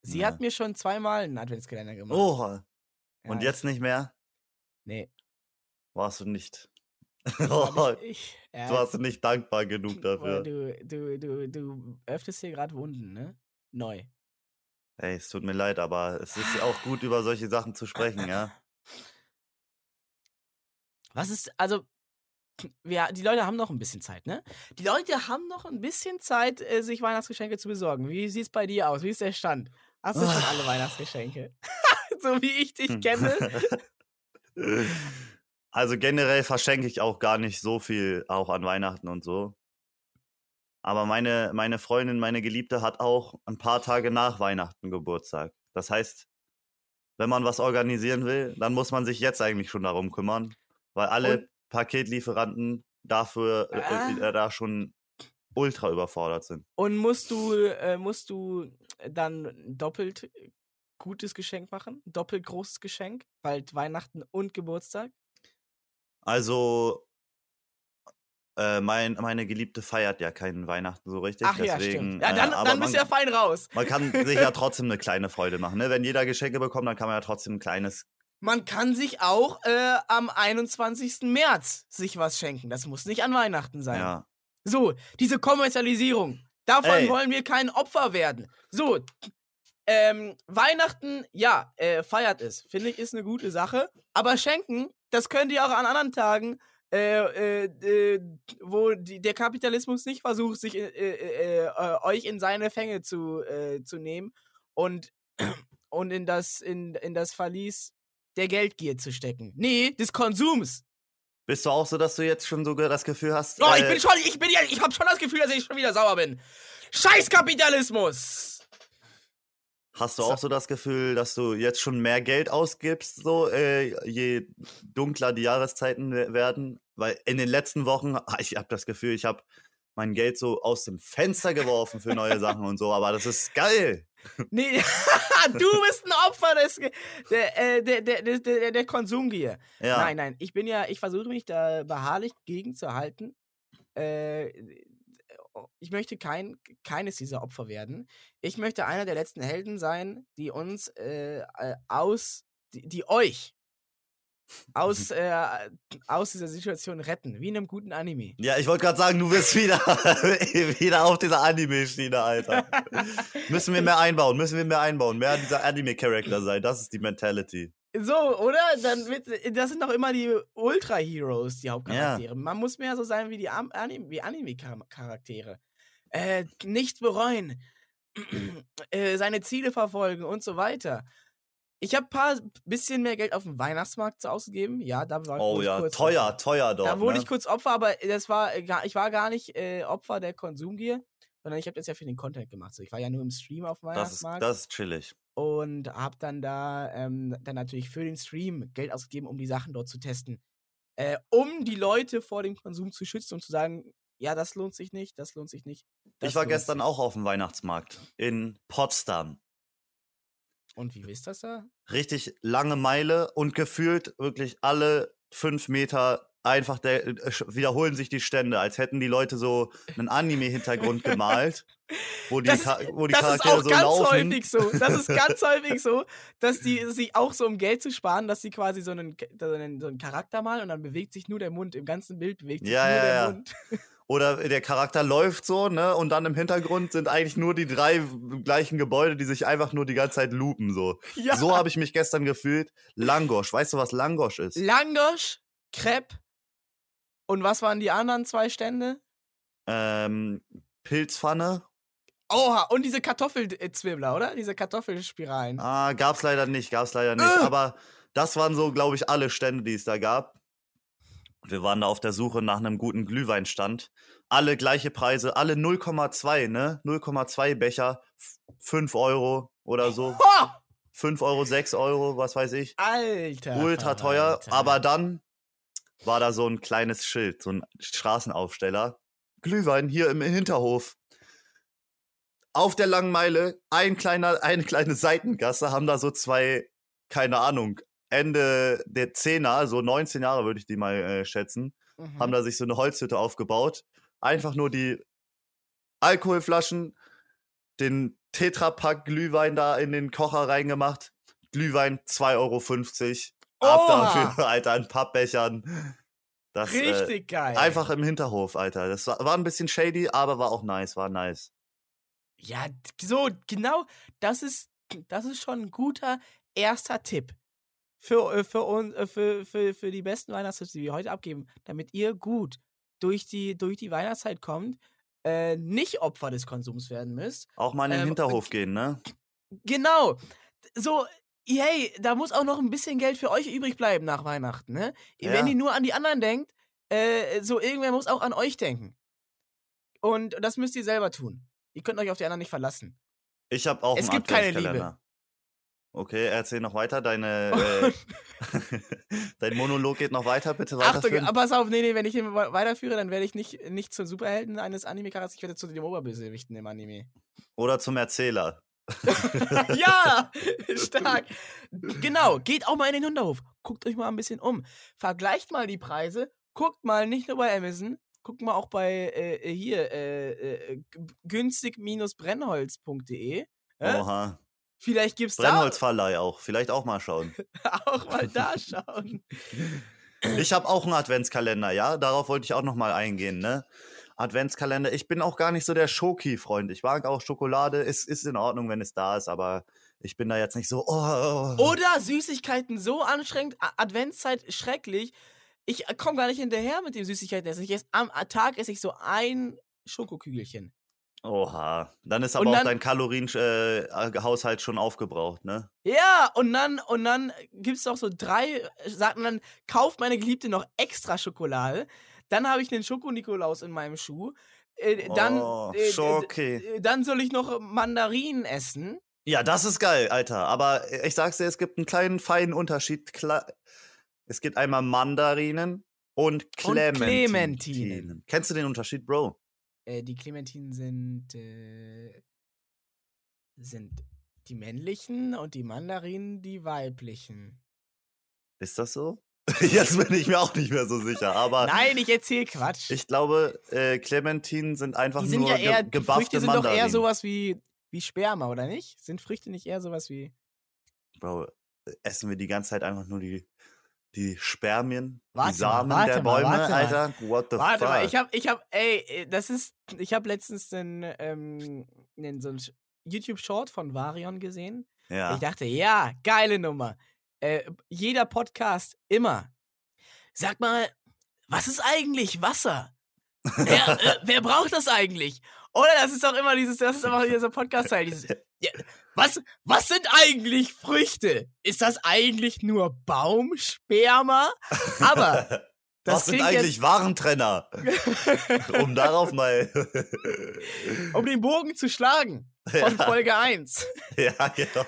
Sie Ja. hat mir schon zweimal einen Adventskalender gemacht. Oha. Ja, Und jetzt nicht mehr? Nee. Warst du nicht. Hab ich, ja, du warst nicht dankbar genug dafür. du, du, du, du öffnest hier gerade Wunden, ne? Neu. Ey, es tut mir leid, aber es ist ja auch gut, über solche Sachen zu sprechen, ja? Was ist, also, wir, die Leute haben noch ein bisschen Zeit, ne? Die Leute haben noch ein bisschen Zeit, äh, sich Weihnachtsgeschenke zu besorgen. Wie sieht's bei dir aus? Wie ist der Stand? Hast du schon alle Ah. Weihnachtsgeschenke? so wie ich dich kenne. Also generell verschenke ich auch gar nicht so viel, auch an Weihnachten und so. Aber meine, meine Freundin, meine Geliebte hat auch ein paar Tage nach Weihnachten Geburtstag. Das heißt, wenn man was organisieren will, dann muss man sich jetzt eigentlich schon darum kümmern, weil alle Und- Paketlieferanten dafür äh, Ah. äh, da schon ultra überfordert sind. Und musst du, äh, musst du dann ein doppelt gutes Geschenk machen? Doppelt großes Geschenk? Bald Weihnachten und Geburtstag? Also, äh, mein, meine Geliebte feiert ja keinen Weihnachten so richtig. Ach ja, deswegen, stimmt. Ja, dann, äh, dann bist du ja fein raus. man kann sich ja trotzdem eine kleine Freude machen. Ne? Wenn jeder Geschenke bekommt, dann kann man ja trotzdem ein kleines. Man kann sich auch äh, am 21. März sich was schenken. Das muss nicht an Weihnachten sein. Ja. So, diese Kommerzialisierung. Davon Ey. wollen wir kein Opfer werden. So, ähm, Weihnachten, ja, äh, feiert es. Finde ich, ist eine gute Sache. Aber schenken, das könnt ihr auch an anderen Tagen, äh, äh, äh, wo die, der Kapitalismus nicht versucht, sich äh, äh, äh, euch in seine Fänge zu, äh, zu nehmen und, und in, das, in, in das Verlies der Geldgier zu stecken. Nee, des Konsums. Bist du auch so, dass du jetzt schon so ge- das Gefühl hast? Oh, ich äh, bin schon, ich bin ja, ich habe schon das Gefühl, dass ich schon wieder sauer bin. Scheiß Kapitalismus! Hast du auch so das Gefühl, dass du jetzt schon mehr Geld ausgibst, so äh, je dunkler die Jahreszeiten we- werden? Weil in den letzten Wochen, ah, ich habe das Gefühl, ich habe mein Geld so aus dem Fenster geworfen für neue Sachen und so, aber das ist geil. Nee, du bist ein Opfer des, der, äh, der, der, der, der, der Konsumgier. Ja. Nein, nein, ich bin ja, ich versuche mich da beharrlich gegen zu halten. Äh, ich möchte kein, keines dieser Opfer werden. Ich möchte einer der letzten Helden sein, die uns äh, äh, aus, die, die euch aus, äh, aus dieser Situation retten, wie in einem guten Anime. Ja, ich wollte gerade sagen, du bist wieder, wieder auf dieser Anime-Schiene, Alter. müssen wir mehr einbauen, müssen wir mehr einbauen, mehr dieser Anime-Charakter sein, das ist die Mentality. So, oder? Dann wird, das sind doch immer die Ultra-Heroes, die Hauptcharaktere. Man muss mehr so sein wie die Anim- wie Anime-Charaktere. Äh, nichts bereuen, äh, seine Ziele verfolgen und so weiter. Ich habe ein paar bisschen mehr Geld auf dem Weihnachtsmarkt ausgegeben. Ja, da war Oh ich ja, kurz teuer, Opfer. teuer dort. Da wurde ne? ich kurz Opfer, aber das war ich war gar nicht äh, Opfer der Konsumgier, sondern ich habe das ja für den Content gemacht. So, ich war ja nur im Stream auf dem das, ist, Weihnachtsmarkt das ist chillig. Und habe dann da ähm, dann natürlich für den Stream Geld ausgegeben, um die Sachen dort zu testen. Äh, um die Leute vor dem Konsum zu schützen und zu sagen, ja, das lohnt sich nicht, das lohnt sich nicht. Ich war gestern sich. auch auf dem Weihnachtsmarkt in Potsdam. Und wie wisst das da? Richtig lange Meile und gefühlt wirklich alle fünf Meter einfach der, äh, wiederholen sich die Stände, als hätten die Leute so einen Anime-Hintergrund gemalt, wo die, Das, wo die das ist Charaktere auch so ganz laufen. häufig so. Das ist ganz häufig so, dass die sich auch so, um Geld zu sparen, dass sie quasi so einen, so einen, Charakter malen und dann bewegt sich nur der Mund. Im ganzen Bild bewegt sich Ja, nur ja, der ja. Mund. Oder der Charakter läuft so, ne? Und dann im Hintergrund sind eigentlich nur die drei gleichen Gebäude, die sich einfach nur die ganze Zeit loopen, so. So habe ich mich gestern gefühlt. Langosch. Weißt du, was Langosch ist? Langosch, Crepe und was waren die anderen zwei Stände? Ähm, Pilzpfanne. Oha, und diese Kartoffelzwirbler, oder? Diese Kartoffelspiralen. Ah, gab's leider nicht, gab's leider nicht. Äh. Aber das waren so, glaube ich, alle Stände, die es da gab. Wir waren da auf der Suche nach einem guten Glühweinstand. Alle gleiche Preise, alle 0,2, ne? 0,2 Becher, 5 Euro oder so. Ho! 5 Euro, 6 Euro, was weiß ich. Alter. Ultra teuer. Verwalter. Aber dann war da so ein kleines Schild, so ein Straßenaufsteller. Glühwein hier im Hinterhof. Auf der langen Meile, ein kleiner, eine kleine Seitengasse, haben da so zwei, keine Ahnung, Ende der Zehner, so 19 Jahre würde ich die mal äh, schätzen, Mhm. haben da sich so eine Holzhütte aufgebaut. Einfach nur die Alkoholflaschen, den Tetrapack Glühwein da in den Kocher reingemacht. Glühwein 2,50 Euro. Ab Oha! dafür, Alter, in Pappbechern. Das, äh, Richtig geil. Einfach im Hinterhof, Alter. Das war, war ein bisschen shady, aber war auch nice, war nice. Ja, so, genau, das ist, das ist schon ein guter erster Tipp für, äh, für, uns, äh, für, für, für die besten Weihnachtstipps, die wir heute abgeben, damit ihr gut durch die, durch die Weihnachtszeit kommt, äh, nicht Opfer des Konsums werden müsst. Auch mal in den Ähm, Hinterhof gehen, ne? Genau, so, hey, da muss auch noch ein bisschen Geld für euch übrig bleiben nach Weihnachten, ne? Ja. Wenn ihr nur an die anderen denkt, äh, so irgendwer muss auch an euch denken. Und das müsst ihr selber tun. Ihr könnt euch auf die anderen nicht verlassen. Ich habe auch Es einen gibt keine Liebe. Okay, erzähl noch weiter. Deine, äh, dein Monolog geht noch weiter, bitte Achtung, weiterführen. aber pass auf, nee, nee, wenn ich ihn we- weiterführe, dann werde ich nicht, nicht zum Superhelden eines Anime-Charakters, ich werde zu dem Oberbösewichten im Anime. Oder zum Erzähler. ja, stark. Genau, geht auch mal in den Hunderhof. Guckt euch mal ein bisschen um. Vergleicht mal die Preise. Guckt mal nicht nur bei Amazon, guckt mal auch bei äh, hier äh, äh, günstig-brennholz.de. Oha. Vielleicht gibt's da Brennholzverleih auch. Vielleicht auch mal schauen. auch mal da schauen. Ich habe auch einen Adventskalender, ja. Darauf wollte ich auch noch mal eingehen, ne? Adventskalender. Ich bin auch gar nicht so der Schoki-Freund. Ich mag auch Schokolade. Es ist in Ordnung, wenn es da ist, aber ich bin da jetzt nicht so. Oh, oh. Oder Süßigkeiten so anstrengend, Adventszeit schrecklich. Ich komme gar nicht hinterher mit dem Süßigkeiten. Ich esse am Tag esse ich so ein Schokokügelchen. Oha. Dann ist aber Und auch dann- dein Kalorienhaushalt schon aufgebraucht, ne? Ja, und dann, und dann gibt's noch so drei, sagt man dann, kauft meine Geliebte noch extra Schokolade. Dann habe ich einen Schoko-Nikolaus in meinem Schuh. Äh, dann, Oh, äh, äh, dann soll ich noch Mandarinen essen. Ja, das ist geil, Alter. Aber ich sag's dir, es gibt einen kleinen, feinen Unterschied. Kla es gibt einmal Mandarinen und Clementinen. Clementinen. Kennst du den Unterschied, Bro? Äh, die Clementinen sind, äh, sind die männlichen und die Mandarinen die weiblichen. Ist das so? Jetzt bin ich mir auch nicht mehr so sicher. Aber Nein, ich erzähl Quatsch. ich glaube, äh, Clementinen sind einfach die sind nur ja eher, ge gebuffte Früchte sind Mandarinen. doch eher sowas wie, wie Sperma, oder nicht? Sind Früchte nicht eher sowas wie. Bro, essen wir die ganze Zeit einfach nur die, die Spermien, Warte die mal, Samen warte der mal, Bäume, warte mal. Alter? What the Warte fuck? mal, ich hab, ich hab, ey, äh, das ist, ich hab letztens den, ähm, den, so ein YouTube-Short von Varion gesehen. ja. Ich dachte, ja, geile Nummer. Äh, jeder Podcast immer. Sag mal, was ist eigentlich Wasser? wer, äh, wer braucht das eigentlich? Oder das ist doch immer dieses, das ist einfach dieser Podcast-Teil. Dieses, ja, was, was sind eigentlich Früchte? Ist das eigentlich nur Baumsperma? Aber das Was sind eigentlich Warentrenner? um darauf mal. um den Bogen zu schlagen von Ja. Folge 1. ja, genau.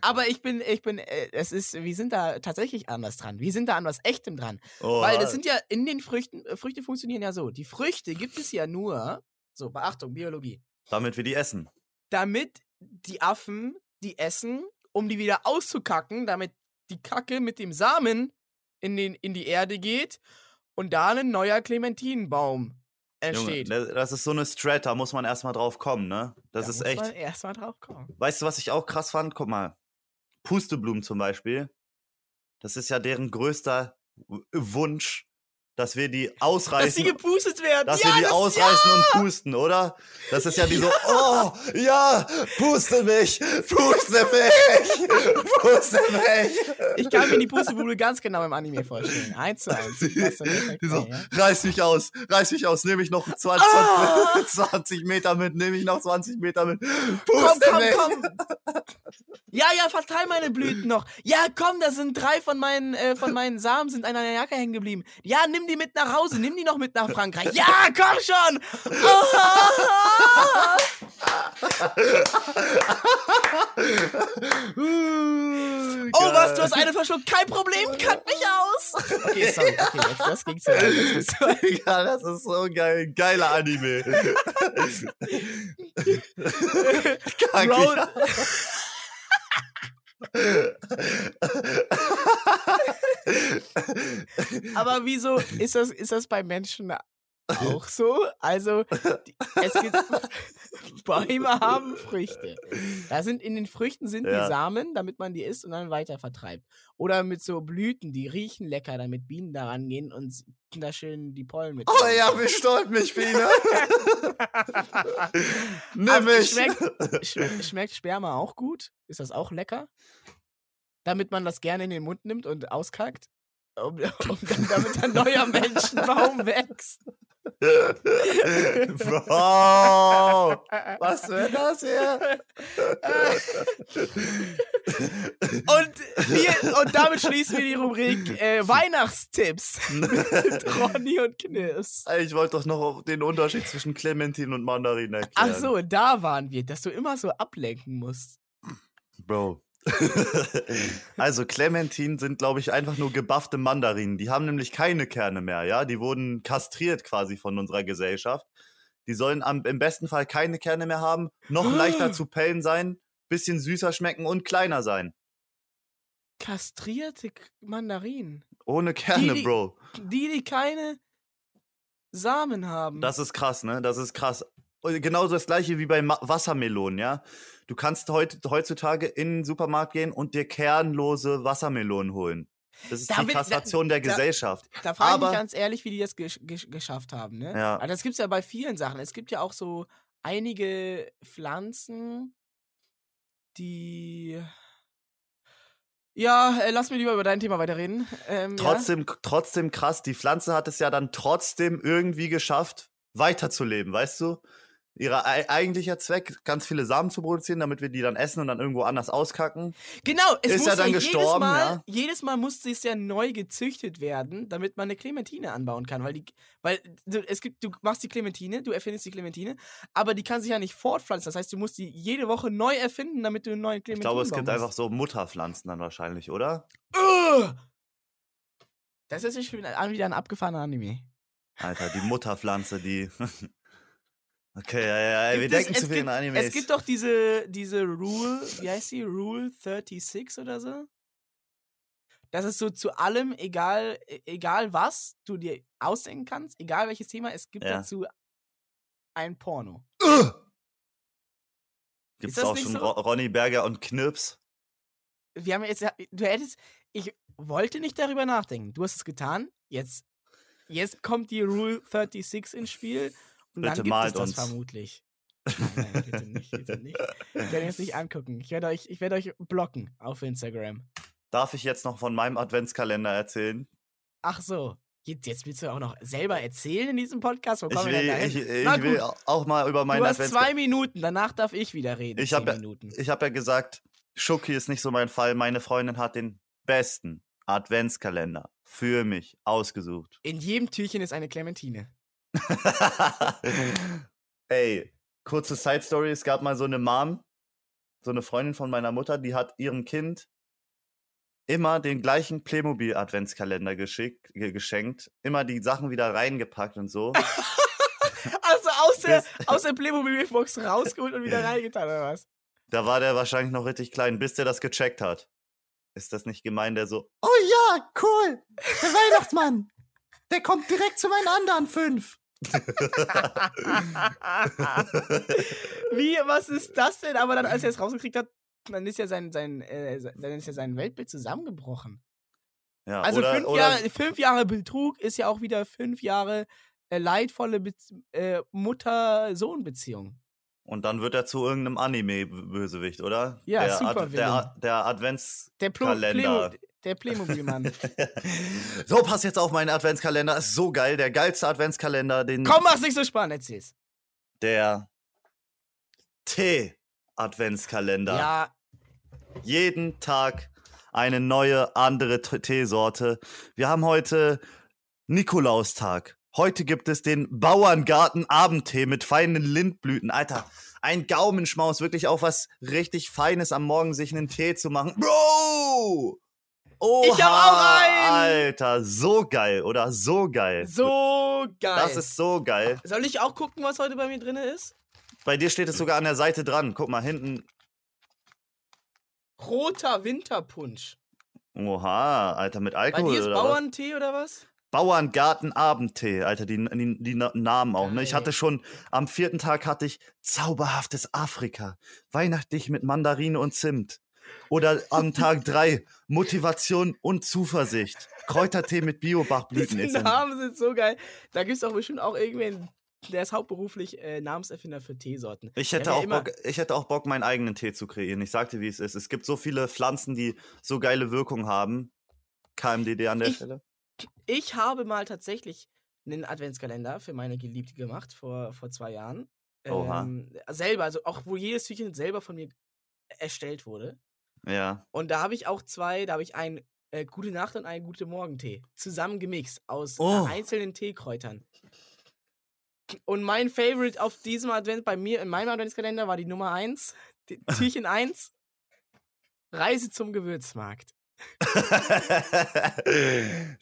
Aber ich bin, ich bin, äh, es ist, wir sind da tatsächlich anders dran. Wir sind da an was Echtem dran. Oha. Weil das sind ja in den Früchten, äh, Früchte funktionieren ja so. Die Früchte gibt es ja nur, so, Beachtung, Biologie, Damit wir die essen. damit die Affen die essen, um die wieder auszukacken, damit die Kacke mit dem Samen in, den, in die Erde geht und da ein neuer Clementinenbaum Junge, entsteht. das ist so eine Strat, da muss man erstmal drauf kommen, ne? Das da ist muss echt. man erstmal drauf kommen. Weißt du, was ich auch krass fand? Guck mal. Pusteblumen zum Beispiel. Das ist ja deren größter Wunsch, dass wir die Dass sie ausreißen. gepustet werden. Dass ja, wir die das, ausreißen und pusten, oder? Das ist ja die so, oh, ja, puste mich, puste mich, puste mich. Ich kann mir die Pusteblume ganz genau im Anime vorstellen. Eins zu eins. Die so, ja. reiß mich aus, reiß mich aus, nehme ich noch 20, Ah! 20 Meter mit, nehme ich noch 20 Meter mit, Komm, puste komm, mich. komm. Ja, ja, verteil meine Blüten noch. Ja, komm, da sind drei von meinen, äh, von meinen Samen sind an einer Jacke hängen geblieben. Ja, nimm die mit nach Hause, nimm die noch mit nach Frankreich. Ja, komm schon. Oh, oh was, du hast eine verschluckt. Kein Problem, cut mich aus. Okay, sorry. Okay, jetzt, das ging zu weit. Ja, das ist so geil. Geiler Anime. Kacke. Aber wieso ist das, ist das bei Menschen auch so? Also, die, es gibt Bäume haben Früchte. Da sind in den Früchten sind Ja. die Samen, damit man die isst und dann weiter vertreibt. Oder mit so Blüten, die riechen lecker, damit Bienen da rangehen und da schön die Pollen mit. Oh ja, bestäubt mich, Biene. Nimm mich. Schmeckt, schmeckt Sperma auch gut? Ist das auch lecker? Damit man das gerne in den Mund nimmt und auskackt? Um, um dann, damit ein neuer Menschenbaum wächst. Bro, was wird das hier? Und, wir, und damit schließen wir die Rubrik äh, Weihnachtstipps mit Ronny und Knips. Ich wollte doch noch den Unterschied zwischen Clementine und Mandarin erklären. Ach so, da waren wir, dass du immer so ablenken musst. Bro. also Clementine sind, glaube ich, einfach nur gebuffte Mandarinen. Die haben nämlich keine Kerne mehr, ja. Die wurden kastriert quasi von unserer Gesellschaft. Die sollen am, im besten Fall keine Kerne mehr haben, noch leichter zu pellen sein, bisschen süßer schmecken und kleiner sein. Kastrierte Mandarinen. Ohne Kerne, die- Bro. Die, die keine Samen haben. Das ist krass, ne? Das ist krass. Genauso das gleiche wie bei Ma Wassermelonen, ja. Du kannst heut, heutzutage in den Supermarkt gehen und dir kernlose Wassermelonen holen. Das ist Da die da- Kastration der da- Gesellschaft. Da frage ich Aber- mich ganz ehrlich, wie die das gesch gesch geschafft haben, ne? Ja. Aber das gibt's ja bei vielen Sachen. Es gibt ja auch so einige Pflanzen, die. Ja, äh, lass mir lieber über dein Thema weiterreden. Ähm, Trotzdem, trotzdem krass. Die Pflanze hat es ja dann trotzdem irgendwie geschafft, weiterzuleben, weißt du? Ihr eigentlicher Zweck, ganz viele Samen zu produzieren, damit wir die dann essen und dann irgendwo anders auskacken. ja. Genau, es Ist muss ja dann jedes gestorben, Mal, ja. jedes Mal musste es ja neu gezüchtet werden, damit man eine Clementine anbauen kann. Weil, die, weil du, es gibt, du machst die Clementine, du erfindest die Clementine, aber die kann sich ja nicht fortpflanzen. Das heißt, du musst die jede Woche neu erfinden, damit du einen neuen Ich Clementine glaube, es gibt einfach so Mutterpflanzen dann wahrscheinlich, oder? Das ist schon wieder ein abgefahrener Anime. Alter, die Mutterpflanze, die. okay, ja, ja, ey, wir Gibt es- denken es zu viel in gibt, Animes. Es gibt doch diese, diese Rule, wie heißt die? Rule 36 oder so? Das ist so zu allem, egal, e- egal was du dir ausdenken kannst, egal welches Thema, es gibt Ja. dazu ein Porno. Gibt's das auch schon so? Ro Ronny Berger und Knirps? Wir haben jetzt, du hättest, ich wollte nicht darüber nachdenken. Du hast es getan. Jetzt, jetzt kommt die Rule 36 ins Spiel und Bitte dann gibt malt es das uns. vermutlich. Nein, nein, bitte nicht, bitte nicht. Ich werde jetzt nicht angucken. Ich werde euch, ich werde euch blocken auf Instagram. Darf ich jetzt noch von meinem Adventskalender erzählen? Ach so. Jetzt, willst du auch noch selber erzählen in diesem Podcast? Wo Ich will, ich, ich will auch mal über meinen du hast zwei Adventskalender. Minuten, danach darf ich wieder reden. Ich habe ja, hab ja gesagt, Schoki ist nicht so mein Fall. Meine Freundin hat den besten Adventskalender für mich ausgesucht. In jedem Türchen ist eine Clementine. Ey, kurze Side Story: Es gab mal so eine Mom, so eine Freundin von meiner Mutter, die hat ihrem Kind immer den gleichen Playmobil-Adventskalender geschickt, ge geschenkt, immer die Sachen wieder reingepackt und so. Also aus der, aus der Playmobil-Box rausgeholt und wieder reingetan, oder was? Da war der wahrscheinlich noch richtig klein, bis der das gecheckt hat. Ist das nicht gemein, der so, oh ja, cool, der Weihnachtsmann. der kommt direkt zu meinen anderen fünf. Wie, was ist das denn? Aber dann, als er es rausgekriegt hat, dann ist ja sein, sein, äh, dann ist ja sein Weltbild zusammengebrochen. Ja, Also oder, fünf, oder, Jahre, fünf Jahre Betrug ist ja auch wieder fünf Jahre äh, leidvolle Be äh, Mutter-Sohn-Beziehung. Und dann wird er zu irgendeinem Anime-Bösewicht, oder? Ja, der, Supervillain. Ad, der, der Advents. Der, der Playmobil-Mann. so, pass jetzt auf meinen Adventskalender. Ist so geil. Der geilste Adventskalender, den. Komm, mach's nicht so spannend, erzähl's. Der Tee-Adventskalender. Ja, Jeden Tag eine neue, andere Teesorte. Wir haben heute Nikolaustag. Heute gibt es den Bauerngarten-Abendtee mit feinen Lindblüten. Alter, ein Gaumenschmaus. Wirklich auch was richtig Feines am Morgen, sich einen Tee zu machen. Bro! Oha, Ich hab auch einen! Alter, so geil, oder? So geil. so geil. Das ist so geil. Soll ich auch gucken, was heute bei mir drin ist? Bei dir steht es sogar an der Seite dran. Guck mal, hinten. Roter Winterpunsch. Oha, Alter, mit Bei Alkohol dir ist oder was? Bauerntee oder was? Bauerngarten-Abendtee, Alter, die, die, die Na- Namen auch. Ne? Ich hatte schon, am vierten Tag hatte ich zauberhaftes Afrika, weihnachtlich mit Mandarine und Zimt. Oder am Tag drei Motivation und Zuversicht. Kräutertee mit Biobachblüten in. Namen sind so geil. Da gibt es auch bestimmt auch irgendwen, der ist hauptberuflich äh, Namenserfinder für Teesorten. Ich hätte, auch Bock, ich hätte auch Bock, meinen eigenen Tee zu kreieren. Ich sagte, wie es ist. Es gibt so viele Pflanzen, die so geile Wirkung haben. KMDD an der Ich- Stelle. Ich habe mal tatsächlich einen Adventskalender für meine Geliebte gemacht vor, vor zwei Jahren. Oha. Ähm, selber, also auch wo jedes Türchen selber von mir erstellt wurde. Ja. Und da habe ich auch zwei, da habe ich einen äh, Gute Nacht und einen Gute Morgen-Tee zusammen gemixt aus Oh. einzelnen Teekräutern. Und mein Favorite auf diesem Advent, bei mir in meinem Adventskalender war die Nummer 1, Türchen 1, Reise zum Gewürzmarkt.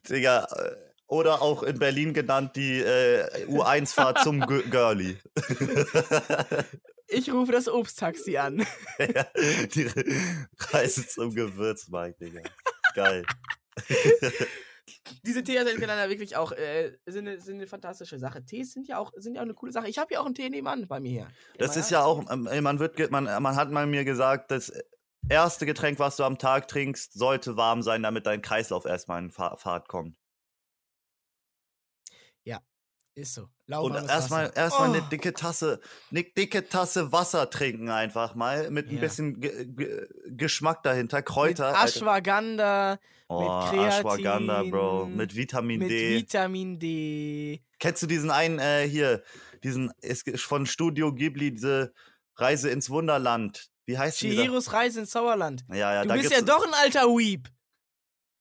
Digga, äh, oder auch in Berlin genannt die äh, U1-Fahrt zum Girlie. Ich rufe das Obsttaxi an. Ja, die Reise zum Gewürzmarkt, Digga. Geil. Diese Tee-Adventskalender wirklich auch äh, sind, eine, sind eine fantastische Sache. Tees sind ja auch, sind ja auch eine coole Sache. Ich habe ja auch einen Tee nebenan bei mir hier. Das ist ja auch, ähm, man wird, man, man hat mal mir gesagt, das erste Getränk, was du am Tag trinkst, sollte warm sein, damit dein Kreislauf erstmal in Fa Fahrt kommt. Ist so. Und Lauwarmes erstmal Wasser. erstmal eine Oh. dicke Tasse, eine dicke Tasse Wasser trinken einfach mal mit ein Ja. bisschen Ge Ge Geschmack dahinter, Mit Kräuter. Alter. Ashwagandha, Oh, Kreatin, Ashwagandha, Bro, mit Vitamin mit D. Vitamin D. Kennst du diesen einen äh, hier, diesen von Studio Ghibli, diese Reise ins Wunderland? Wie heißt? Chihiros Reise ins Sauerland. Ja, ja, du da bist ja doch ein alter Weep.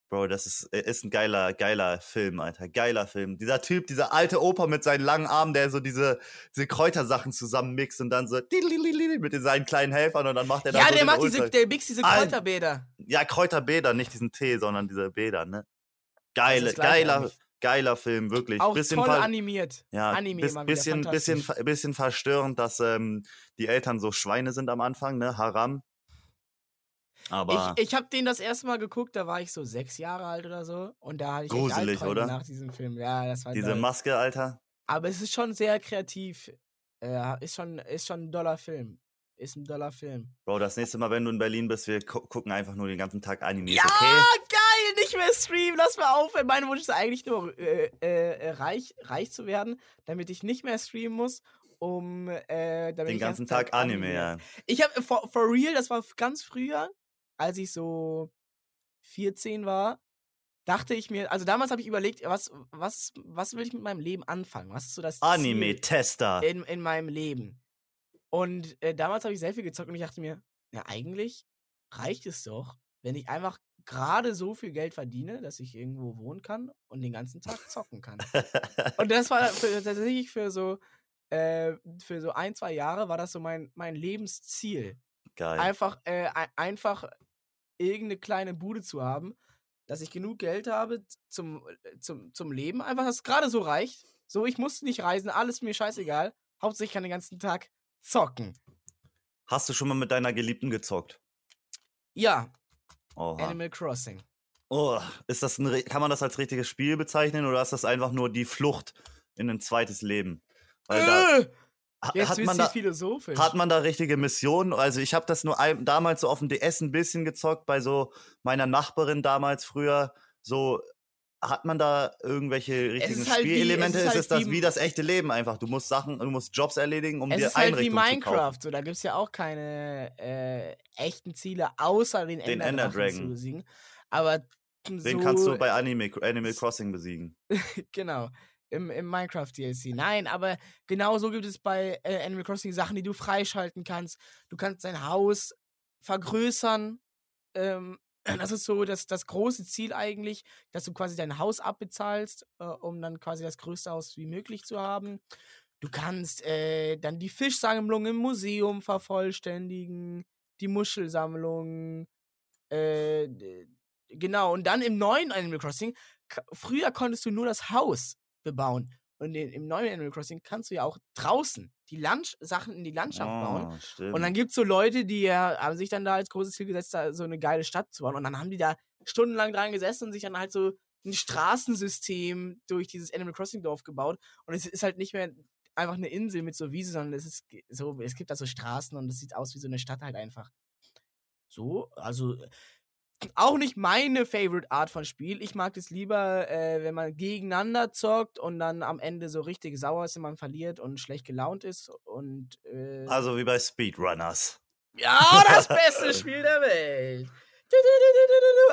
Bro, das ist, äh, ist ein geiler, geiler Film, Alter. Geiler Film. Dieser Typ, dieser alte Opa mit seinen langen Armen, der so diese, diese Kräutersachen zusammenmixt und dann so mit seinen kleinen Helfern und dann macht er da Ja, so der macht Ultra- diese, der mixt diese Kräuterbäder. Ja, Kräuterbäder, nicht diesen Tee, sondern diese Bäder, ne? Geile, geiler, eigentlich. geiler Film, wirklich. Auch bisschen toll animiert. ja, Anime bis, bisschen, bisschen, bisschen verstörend, dass ähm, die Eltern so Schweine sind am Anfang, ne? Haram. Aber Ich, ich habe den das erste Mal geguckt, da war ich so sechs Jahre alt oder so. Und da hatte ich Gruselig, oder? nach diesem Film. Ja, das war diese doll. Maske, Alter. Aber es ist schon sehr kreativ. Äh, ist, schon, ist schon ein doller Film. Ist ein doller Film. Bro, das nächste Mal, wenn du in Berlin bist, wir gu gucken einfach nur den ganzen Tag Anime. Ja, okay? geil! Nicht mehr streamen, lass mal aufhören. Mein Wunsch ist eigentlich nur, äh, äh, reich, reich zu werden, damit ich nicht mehr streamen muss, um äh, Den ganzen Tag Anime, ja. Ich habe for, for real, das war ganz früher, als ich so 14 war, dachte ich mir, also damals habe ich überlegt, was, was, was will ich mit meinem Leben anfangen? Was ist so das Anime-Tester. in, in meinem Leben? Und äh, damals habe ich sehr viel gezockt und ich dachte mir, ja, eigentlich reicht es doch, wenn ich einfach gerade so viel Geld verdiene, dass ich irgendwo wohnen kann und den ganzen Tag zocken kann. Und das war für, tatsächlich für so, äh, für so ein, zwei Jahre war das so mein, mein Lebensziel. Geil. Einfach, äh, ei- einfach irgendeine kleine Bude zu haben, dass ich genug Geld habe zum, äh, zum, zum Leben. Einfach, dass es gerade so reicht. So, ich muss nicht reisen, alles mir scheißegal. Hauptsache, ich kann den ganzen Tag zocken. Hast du schon mal mit deiner Geliebten gezockt? Ja, Oha. Animal Crossing. Oh, ist das ein, kann man das als richtiges Spiel bezeichnen oder ist das einfach nur die Flucht in ein zweites Leben? Weil da, Äh, ha- jetzt hat, man da, philosophisch. hat man da richtige Missionen? Also ich habe das nur ein, damals so auf dem DS ein bisschen gezockt, bei so meiner Nachbarin damals früher. So hat man da irgendwelche richtigen halt wie- Spielelemente? es ist ist, halt es das wie- wie das echte Leben einfach? Du musst Sachen, du musst Jobs erledigen, um es dir ist halt wie. Minecraft, so da gibt es ja auch keine äh, echten Ziele, außer den, Den Enderdrachen Enderdragon. zu besiegen. Aber Den so, kannst du bei Anime, Animal Crossing besiegen. genau, im, im Minecraft DLC. Nein, aber genauso gibt es bei äh, Animal Crossing Sachen, die du freischalten kannst. Du kannst dein Haus vergrößern. Ähm, das ist so das, das große Ziel eigentlich, dass du quasi dein Haus abbezahlst, äh, um dann quasi das größte Haus wie möglich zu haben. Du kannst äh, dann die Fischsammlung im Museum vervollständigen, die Muschelsammlung. Äh, genau, und dann im neuen Animal Crossing, früher konntest du nur das Haus bebauen. Und in, im neuen Animal Crossing kannst du ja auch draußen die Land Sachen in die Landschaft bauen. Ah, stimmt. Und dann gibt es so Leute, die ja, haben sich dann da als großes Ziel gesetzt, da so eine geile Stadt zu bauen. Und dann haben die da stundenlang dran gesessen und sich dann halt so ein Straßensystem durch dieses Animal Crossing Dorf gebaut. Und es ist halt nicht mehr einfach eine Insel mit so Wiese, sondern es ist so, es gibt da so Straßen und es sieht aus wie so eine Stadt halt einfach. So, also auch nicht meine Favorite Art von Spiel. Ich mag es lieber, äh, wenn man gegeneinander zockt und dann am Ende so richtig sauer ist, wenn man verliert und schlecht gelaunt ist und äh, also wie bei Speedrunners. ja, das beste Spiel der Welt.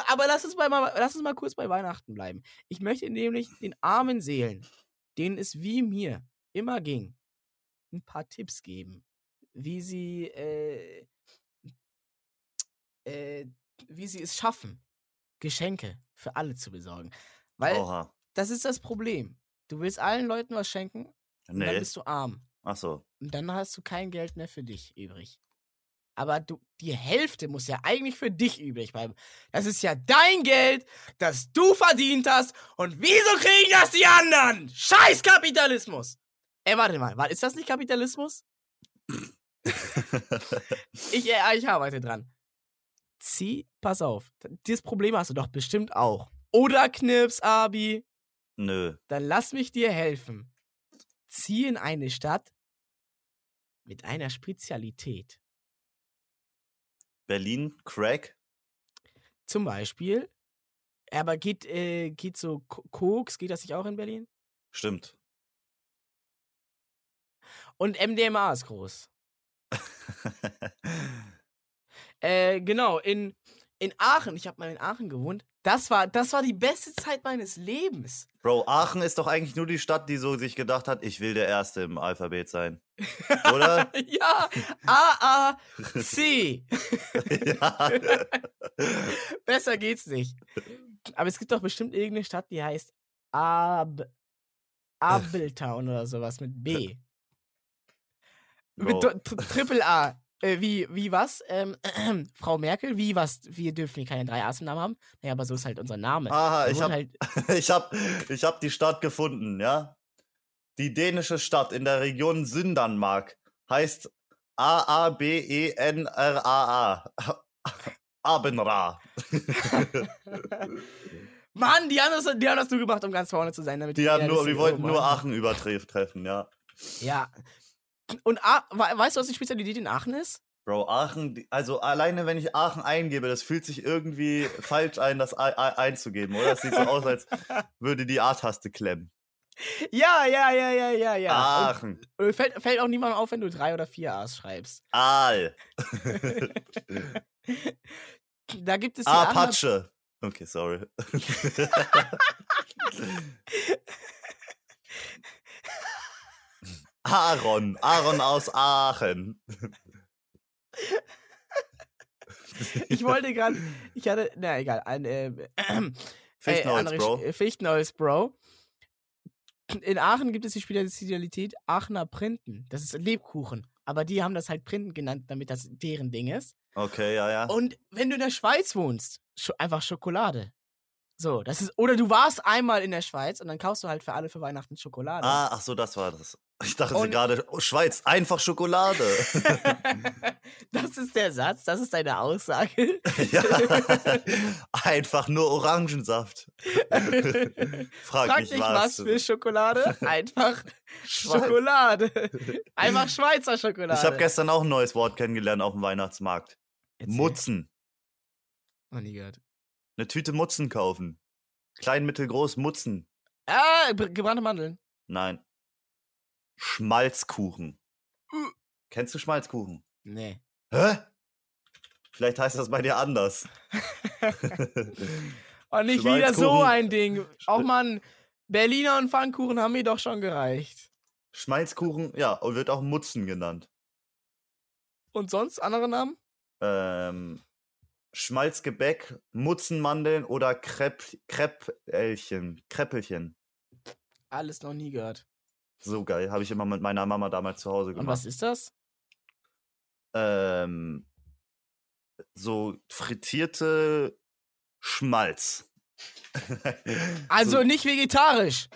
Aber lass uns, mal, mal, lass uns mal kurz bei Weihnachten bleiben. Ich möchte nämlich den armen Seelen, denen es wie mir immer ging, ein paar Tipps geben, wie sie, äh, äh, wie sie es schaffen, Geschenke für alle zu besorgen. Weil Oha. das ist das Problem. Du willst allen Leuten was schenken und dann Nee. bist du arm. Ach so. Und dann hast du kein Geld mehr für dich übrig. Aber du, die Hälfte muss ja eigentlich für dich übrig bleiben. Das ist ja dein Geld, das du verdient hast. Und wieso kriegen das die anderen? Scheiß Kapitalismus! Ey, warte mal, ist das nicht Kapitalismus? Ich, äh, ich arbeite dran. Zieh, pass auf. Dieses Problem hast du doch bestimmt auch. Oder Knips, Abi. Nö. Dann lass mich dir helfen. Zieh in eine Stadt mit einer Spezialität. Berlin, Crack. Zum Beispiel, aber geht, äh, geht so Ko- Koks, geht das nicht auch in Berlin? Stimmt. Und MDMA ist groß. Äh, genau, in, in Aachen, ich habe mal in Aachen gewohnt, das war, das war die beste Zeit meines Lebens. Bro, Aachen ist doch eigentlich nur die Stadt, die so sich gedacht hat, ich will der Erste im Alphabet sein. Oder? ja, A, A, C. ja. Besser geht's nicht. Aber es gibt doch bestimmt irgendeine Stadt, die heißt Ab Abeltown oder sowas mit B. Mit Bro. Tri- Triple A. Äh, wie, wie was? Ähm, Frau Merkel, wie was? Wir dürfen hier keine drei A's im Namen haben. Naja, aber so ist halt unser Name. Aha, Wir ich wurden hab, halt, ich hab, ich hab die Stadt gefunden, ja? Die dänische Stadt in der Region Sündernmark heißt E A-A-B-E-N-R-A-A. Abenra. Mann, die haben, das, die haben das nur gemacht, um ganz vorne zu sein. Damit Die, haben nur, die wollten nur. Aachen übertreffen, ja. Ja. Und A we- weißt du, was die Spezialität in Aachen ist? Bro, Aachen, also alleine wenn ich Aachen eingebe, das fühlt sich irgendwie falsch ein, das ei- ei- einzugeben, oder? Es sieht so aus, als würde die A-Taste klemmen. Ja, ja, ja, ja, ja, ja. Und- Aachen. Und fällt, fällt auch niemandem auf, wenn du drei oder vier A's schreibst. Aal. Da gibt es Apache. Okay, sorry. Aaron. Aaron aus Aachen. Ich wollte gerade, ich hatte, na egal, ein äh, äh, Fichtenholz, andere Bro. Sch- äh, Fichtenholz, Bro. In Aachen gibt es die Spezialität Aachener Printen. Das ist Lebkuchen. Aber die haben das halt Printen genannt, damit das deren Ding ist. Okay, ja, ja. Und wenn du in der Schweiz wohnst, einfach Schokolade. So, das ist, oder du warst einmal in der Schweiz und dann kaufst du halt für alle für Weihnachten Schokolade. Ah, ach so, das war das. Ich dachte Und- gerade, oh, Schweiz, einfach Schokolade. das ist der Satz, das ist deine Aussage. ja, einfach nur Orangensaft. Frag, Frag mich nicht was. was für Schokolade, einfach Schweiz. Schokolade. Einfach Schweizer Schokolade. Ich habe gestern auch ein neues Wort kennengelernt auf dem Weihnachtsmarkt. Erzähl. Mutzen. Noch nie gehört. Eine Tüte Mutzen kaufen. Klein, mittel, groß, Mutzen. Ah, br- gebrannte Mandeln. Nein. Schmalzkuchen. Äh. Kennst du Schmalzkuchen? Nee. Hä? Vielleicht heißt das bei dir anders. Und nicht wieder so ein Ding. Auch Mann, Berliner und Pfannkuchen haben mir doch schon gereicht. Schmalzkuchen, ja, und wird auch Mutzen genannt. Und sonst andere Namen? Ähm, Schmalzgebäck, Mutzenmandeln oder Krepp, Kreppelchen. Kreppelchen. Alles noch nie gehört. So geil. Habe ich immer mit meiner Mama damals zu Hause Und gemacht. was ist das? Ähm, so frittierte Schmalz. Also so, nicht vegetarisch.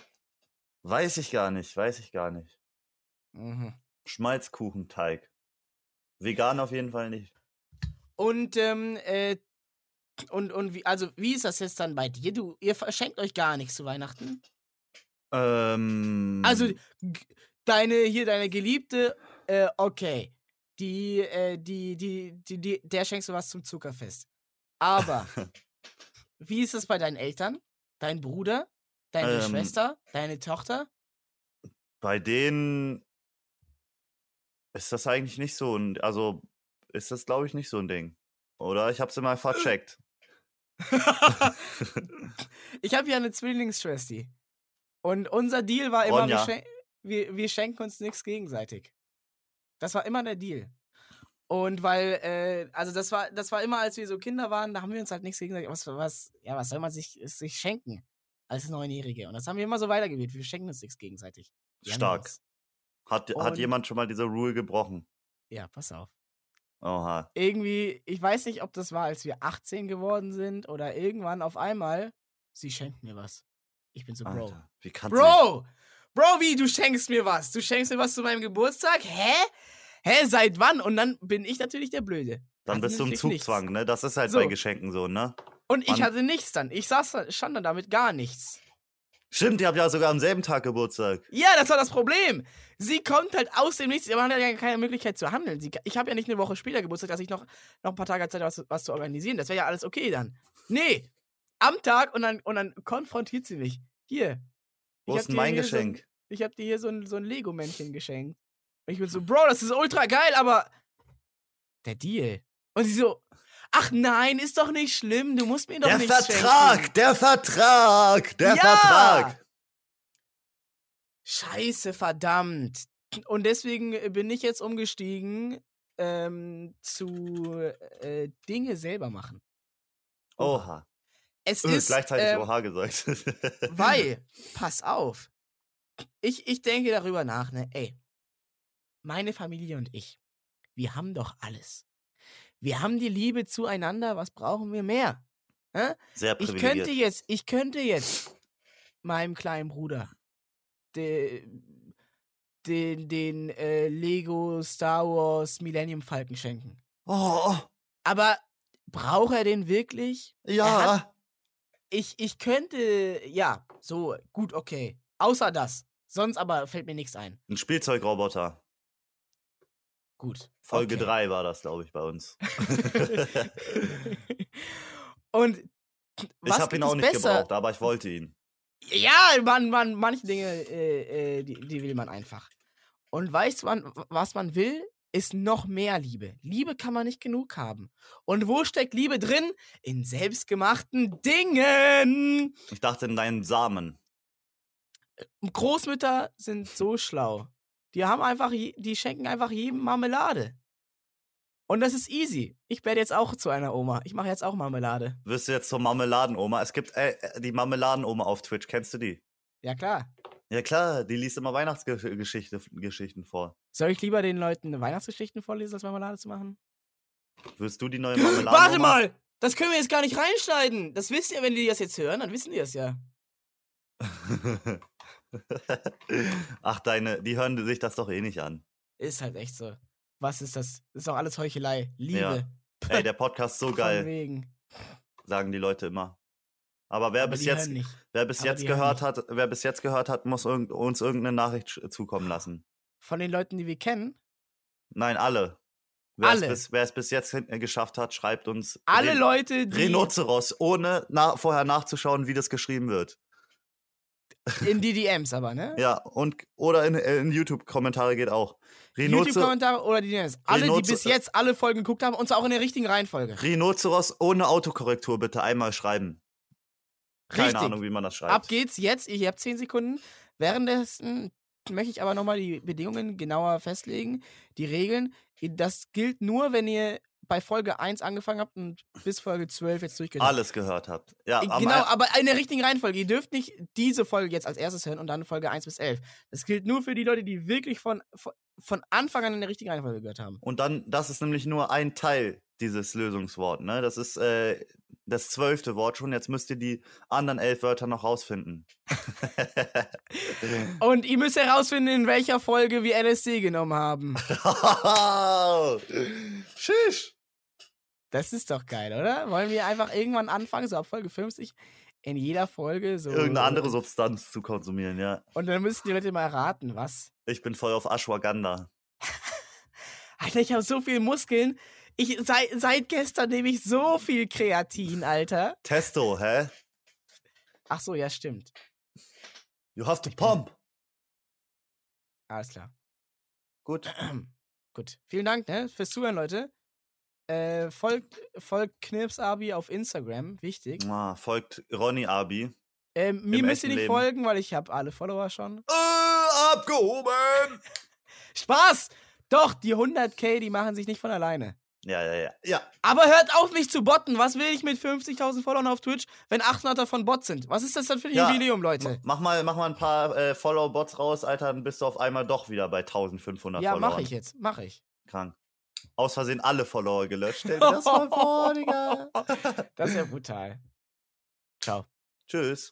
weiß ich gar nicht, weiß ich gar nicht. Mhm. Schmalzkuchenteig. Vegan auf jeden Fall nicht. Und, ähm, äh, und, und wie, also, wie ist das jetzt dann bei dir? Du, ihr verschenkt euch gar nichts zu Weihnachten? Ähm, Also, deine, hier, deine Geliebte, äh, okay. Die, äh, die, die, die, die, der schenkst du was zum Zuckerfest. Aber, wie ist es bei deinen Eltern? Dein Bruder? Deine Ähm. Schwester? Deine Tochter? bei denen ist das eigentlich nicht so ein, also ist das glaube ich nicht so ein Ding. Oder ich habe es immer vercheckt. ich habe ja eine Zwillingsschwester. Und unser Deal war immer, wir, schen wir, wir schenken uns nichts gegenseitig. Das war immer der Deal. Und weil, äh, also das war, das war immer, als wir so Kinder waren, da haben wir uns halt nichts gegenseitig. Was, was, ja, was soll man sich, sich schenken als Neunjährige? Und das haben wir immer so weitergewählt. Wir schenken uns nichts gegenseitig. Wir Stark. Hat, hat jemand schon mal diese Rule gebrochen? Ja, pass auf. Oha. Irgendwie, ich weiß nicht, ob das war, als wir 18 geworden sind oder irgendwann auf einmal, sie schenkt mir was. Ich bin so, Bro. Alter, wie kannst du Bro! Bro, wie, du schenkst mir was? Du schenkst mir was zu meinem Geburtstag? Hä? Hä, seit wann? Und dann bin ich natürlich der Blöde. Dann Hatte bist du im natürlich nichts. Zugzwang, ne? Das ist halt So. bei Geschenken so, ne? Und ich Mann. hatte nichts dann. Ich saß stand dann damit gar nichts. Stimmt, ihr habt ja sogar am selben Tag Geburtstag. Ja, das war das Problem. Sie kommt halt aus dem Nichts. Man hat ja keine Möglichkeit zu handeln. Sie, ich habe ja nicht eine Woche später Geburtstag, dass ich noch, noch ein paar Tage Zeit habe, was, was zu organisieren. Das wäre ja alles okay dann. Nee. Am Tag und dann, und dann konfrontiert sie mich. Hier. Wo ist denn mein hier so Geschenk? ich habe dir hier so ein, so ein Lego-Männchen geschenkt. Und ich bin so, Bro, das ist ultra geil, aber der Deal. Und sie so, ach nein, ist doch nicht schlimm, du musst mir doch Der nichts Vertrag, schenken. der Vertrag, der Ja! Vertrag. Scheiße, verdammt. Und deswegen äh, bin ich jetzt umgestiegen ähm, zu äh, Dinge selber machen. Oha. Es Äh, ist Gleichzeitig ähm, Oha gesagt. Weil, pass auf. Ich, ich denke darüber nach, ne? Ey, meine Familie und ich, wir haben doch alles. Wir haben die Liebe zueinander, was brauchen wir mehr? Hä? Sehr Ich privilegiert. könnte jetzt, ich könnte jetzt meinem kleinen Bruder den, den, den äh, Lego Star Wars Millennium Falcon schenken. Oh, Aber braucht er den wirklich? ja. Ich, ich könnte, ja, so, gut, okay. Außer das. Sonst aber fällt mir nichts ein. Ein Spielzeugroboter. Gut. Folge okay. 3 war das, glaube ich, bei uns. Und ich habe ihn auch nicht besser? gebraucht, aber ich wollte ihn. Ja, man, man, manche Dinge, äh, äh, die, die will man einfach. Und weißt man, was man will, ist noch mehr Liebe. Liebe kann man nicht genug haben. Und wo steckt Liebe drin? In selbstgemachten Dingen. Ich dachte in deinen Samen. Großmütter sind so schlau. Die haben einfach, die schenken einfach jedem Marmelade. Und das ist easy. Ich werde jetzt auch zu einer Oma. Ich mache jetzt auch Marmelade. Wirst du jetzt zur Marmeladenoma? Es gibt äh, äh, die Marmeladenoma auf Twitch. Kennst du die? Ja klar. Ja klar, die liest immer Weihnachtsgeschichten Geschichten vor. Soll ich lieber den Leuten Weihnachtsgeschichten vorlesen, als Marmelade zu machen? Wirst du die neue Marmeladenoma? Warte mal! Das können wir jetzt gar nicht reinschneiden. Das wisst ihr, wenn die das jetzt hören, dann wissen die das ja. Ach, deine, die hören sich das doch eh nicht an. Ist halt echt so. Was ist das? Ist doch alles Heuchelei. Liebe. Ey, der Podcast ist so geil, wegen. sagen die Leute immer. Aber wer Aber bis jetzt, wer bis aber jetzt gehört hat, wer bis jetzt gehört hat, muss irgend, uns irgendeine Nachricht zukommen lassen. Von den Leuten, die wir kennen. Nein, alle. Wer es Alle. bis, wer es bis jetzt äh, geschafft hat, schreibt uns Alle Ren- Leute, die Rhinoceros, ohne na, vorher nachzuschauen, wie das geschrieben wird. In die DMs aber, ne? Ja, und oder in, äh, in YouTube-Kommentare geht auch. YouTube-Kommentare oder die DMs. Alle, die Rhinocer- bis jetzt alle Folgen geguckt haben und zwar auch in der richtigen Reihenfolge. Rhinoceros ohne Autokorrektur bitte einmal schreiben. Keine Richtig. Ahnung, wie man das schreibt. Ab geht's jetzt. Ihr habt 10 Sekunden. Währenddessen möchte ich aber nochmal die Bedingungen genauer festlegen. Die Regeln. Das gilt nur, wenn ihr bei Folge 1 angefangen habt und bis Folge 12 jetzt durchgehört habt. Alles gehört habt. Ja, Äh, Genau, aber in der richtigen Reihenfolge. Ihr dürft nicht diese Folge jetzt als erstes hören und dann Folge 1 bis 11. Das gilt nur für die Leute, die wirklich von, von, Anfang an in der richtigen Reihenfolge gehört haben. Und dann, das ist nämlich nur ein Teil dieses Lösungswort, ne? Das ist äh, das zwölfte Wort schon. Jetzt müsst ihr die anderen elf Wörter noch rausfinden. Und ihr müsst herausfinden, in welcher Folge wir LSD genommen haben. Schisch. Das ist doch geil, oder? Wollen wir einfach irgendwann anfangen, so ab Folge 50, in jeder Folge so. Irgendeine andere Substanz zu konsumieren, ja. Und dann müssen die Leute mal raten, was. Ich bin voll auf Ashwagandha. Alter, ich habe so viele Muskeln. Ich, seit, seit gestern nehme ich so viel Kreatin, Alter. Testo, hä? Ach so, ja, stimmt. You have to pump. Alles klar. Gut. Gut. Vielen Dank ne, fürs Zuhören, Leute. Äh, folgt, folgt Knirpsabi auf Instagram, wichtig. Ah, folgt Ronny Abi. Ähm, mir müsst ihr nicht Leben. folgen, weil ich habe alle Follower schon. Äh, abgehoben. Spaß! Doch, die 100k, die machen sich nicht von alleine. Ja, ja, ja. Ja. Aber hört auf, mich zu botten. Was will ich mit 50.000 Followern auf Twitch, wenn 800 davon Bots sind? Was ist das denn für ein Ja, Jubiläum, Leute? Mach mal, mach mal ein paar äh, Follow-Bots raus, Alter, dann bist du auf einmal doch wieder bei 1500 Ja, Followern. mache ich jetzt. Mache ich. Krank. Aus Versehen alle Follower gelöscht. Stell dir das mal vor, Digga. Das ist ja brutal. Ciao. Tschüss.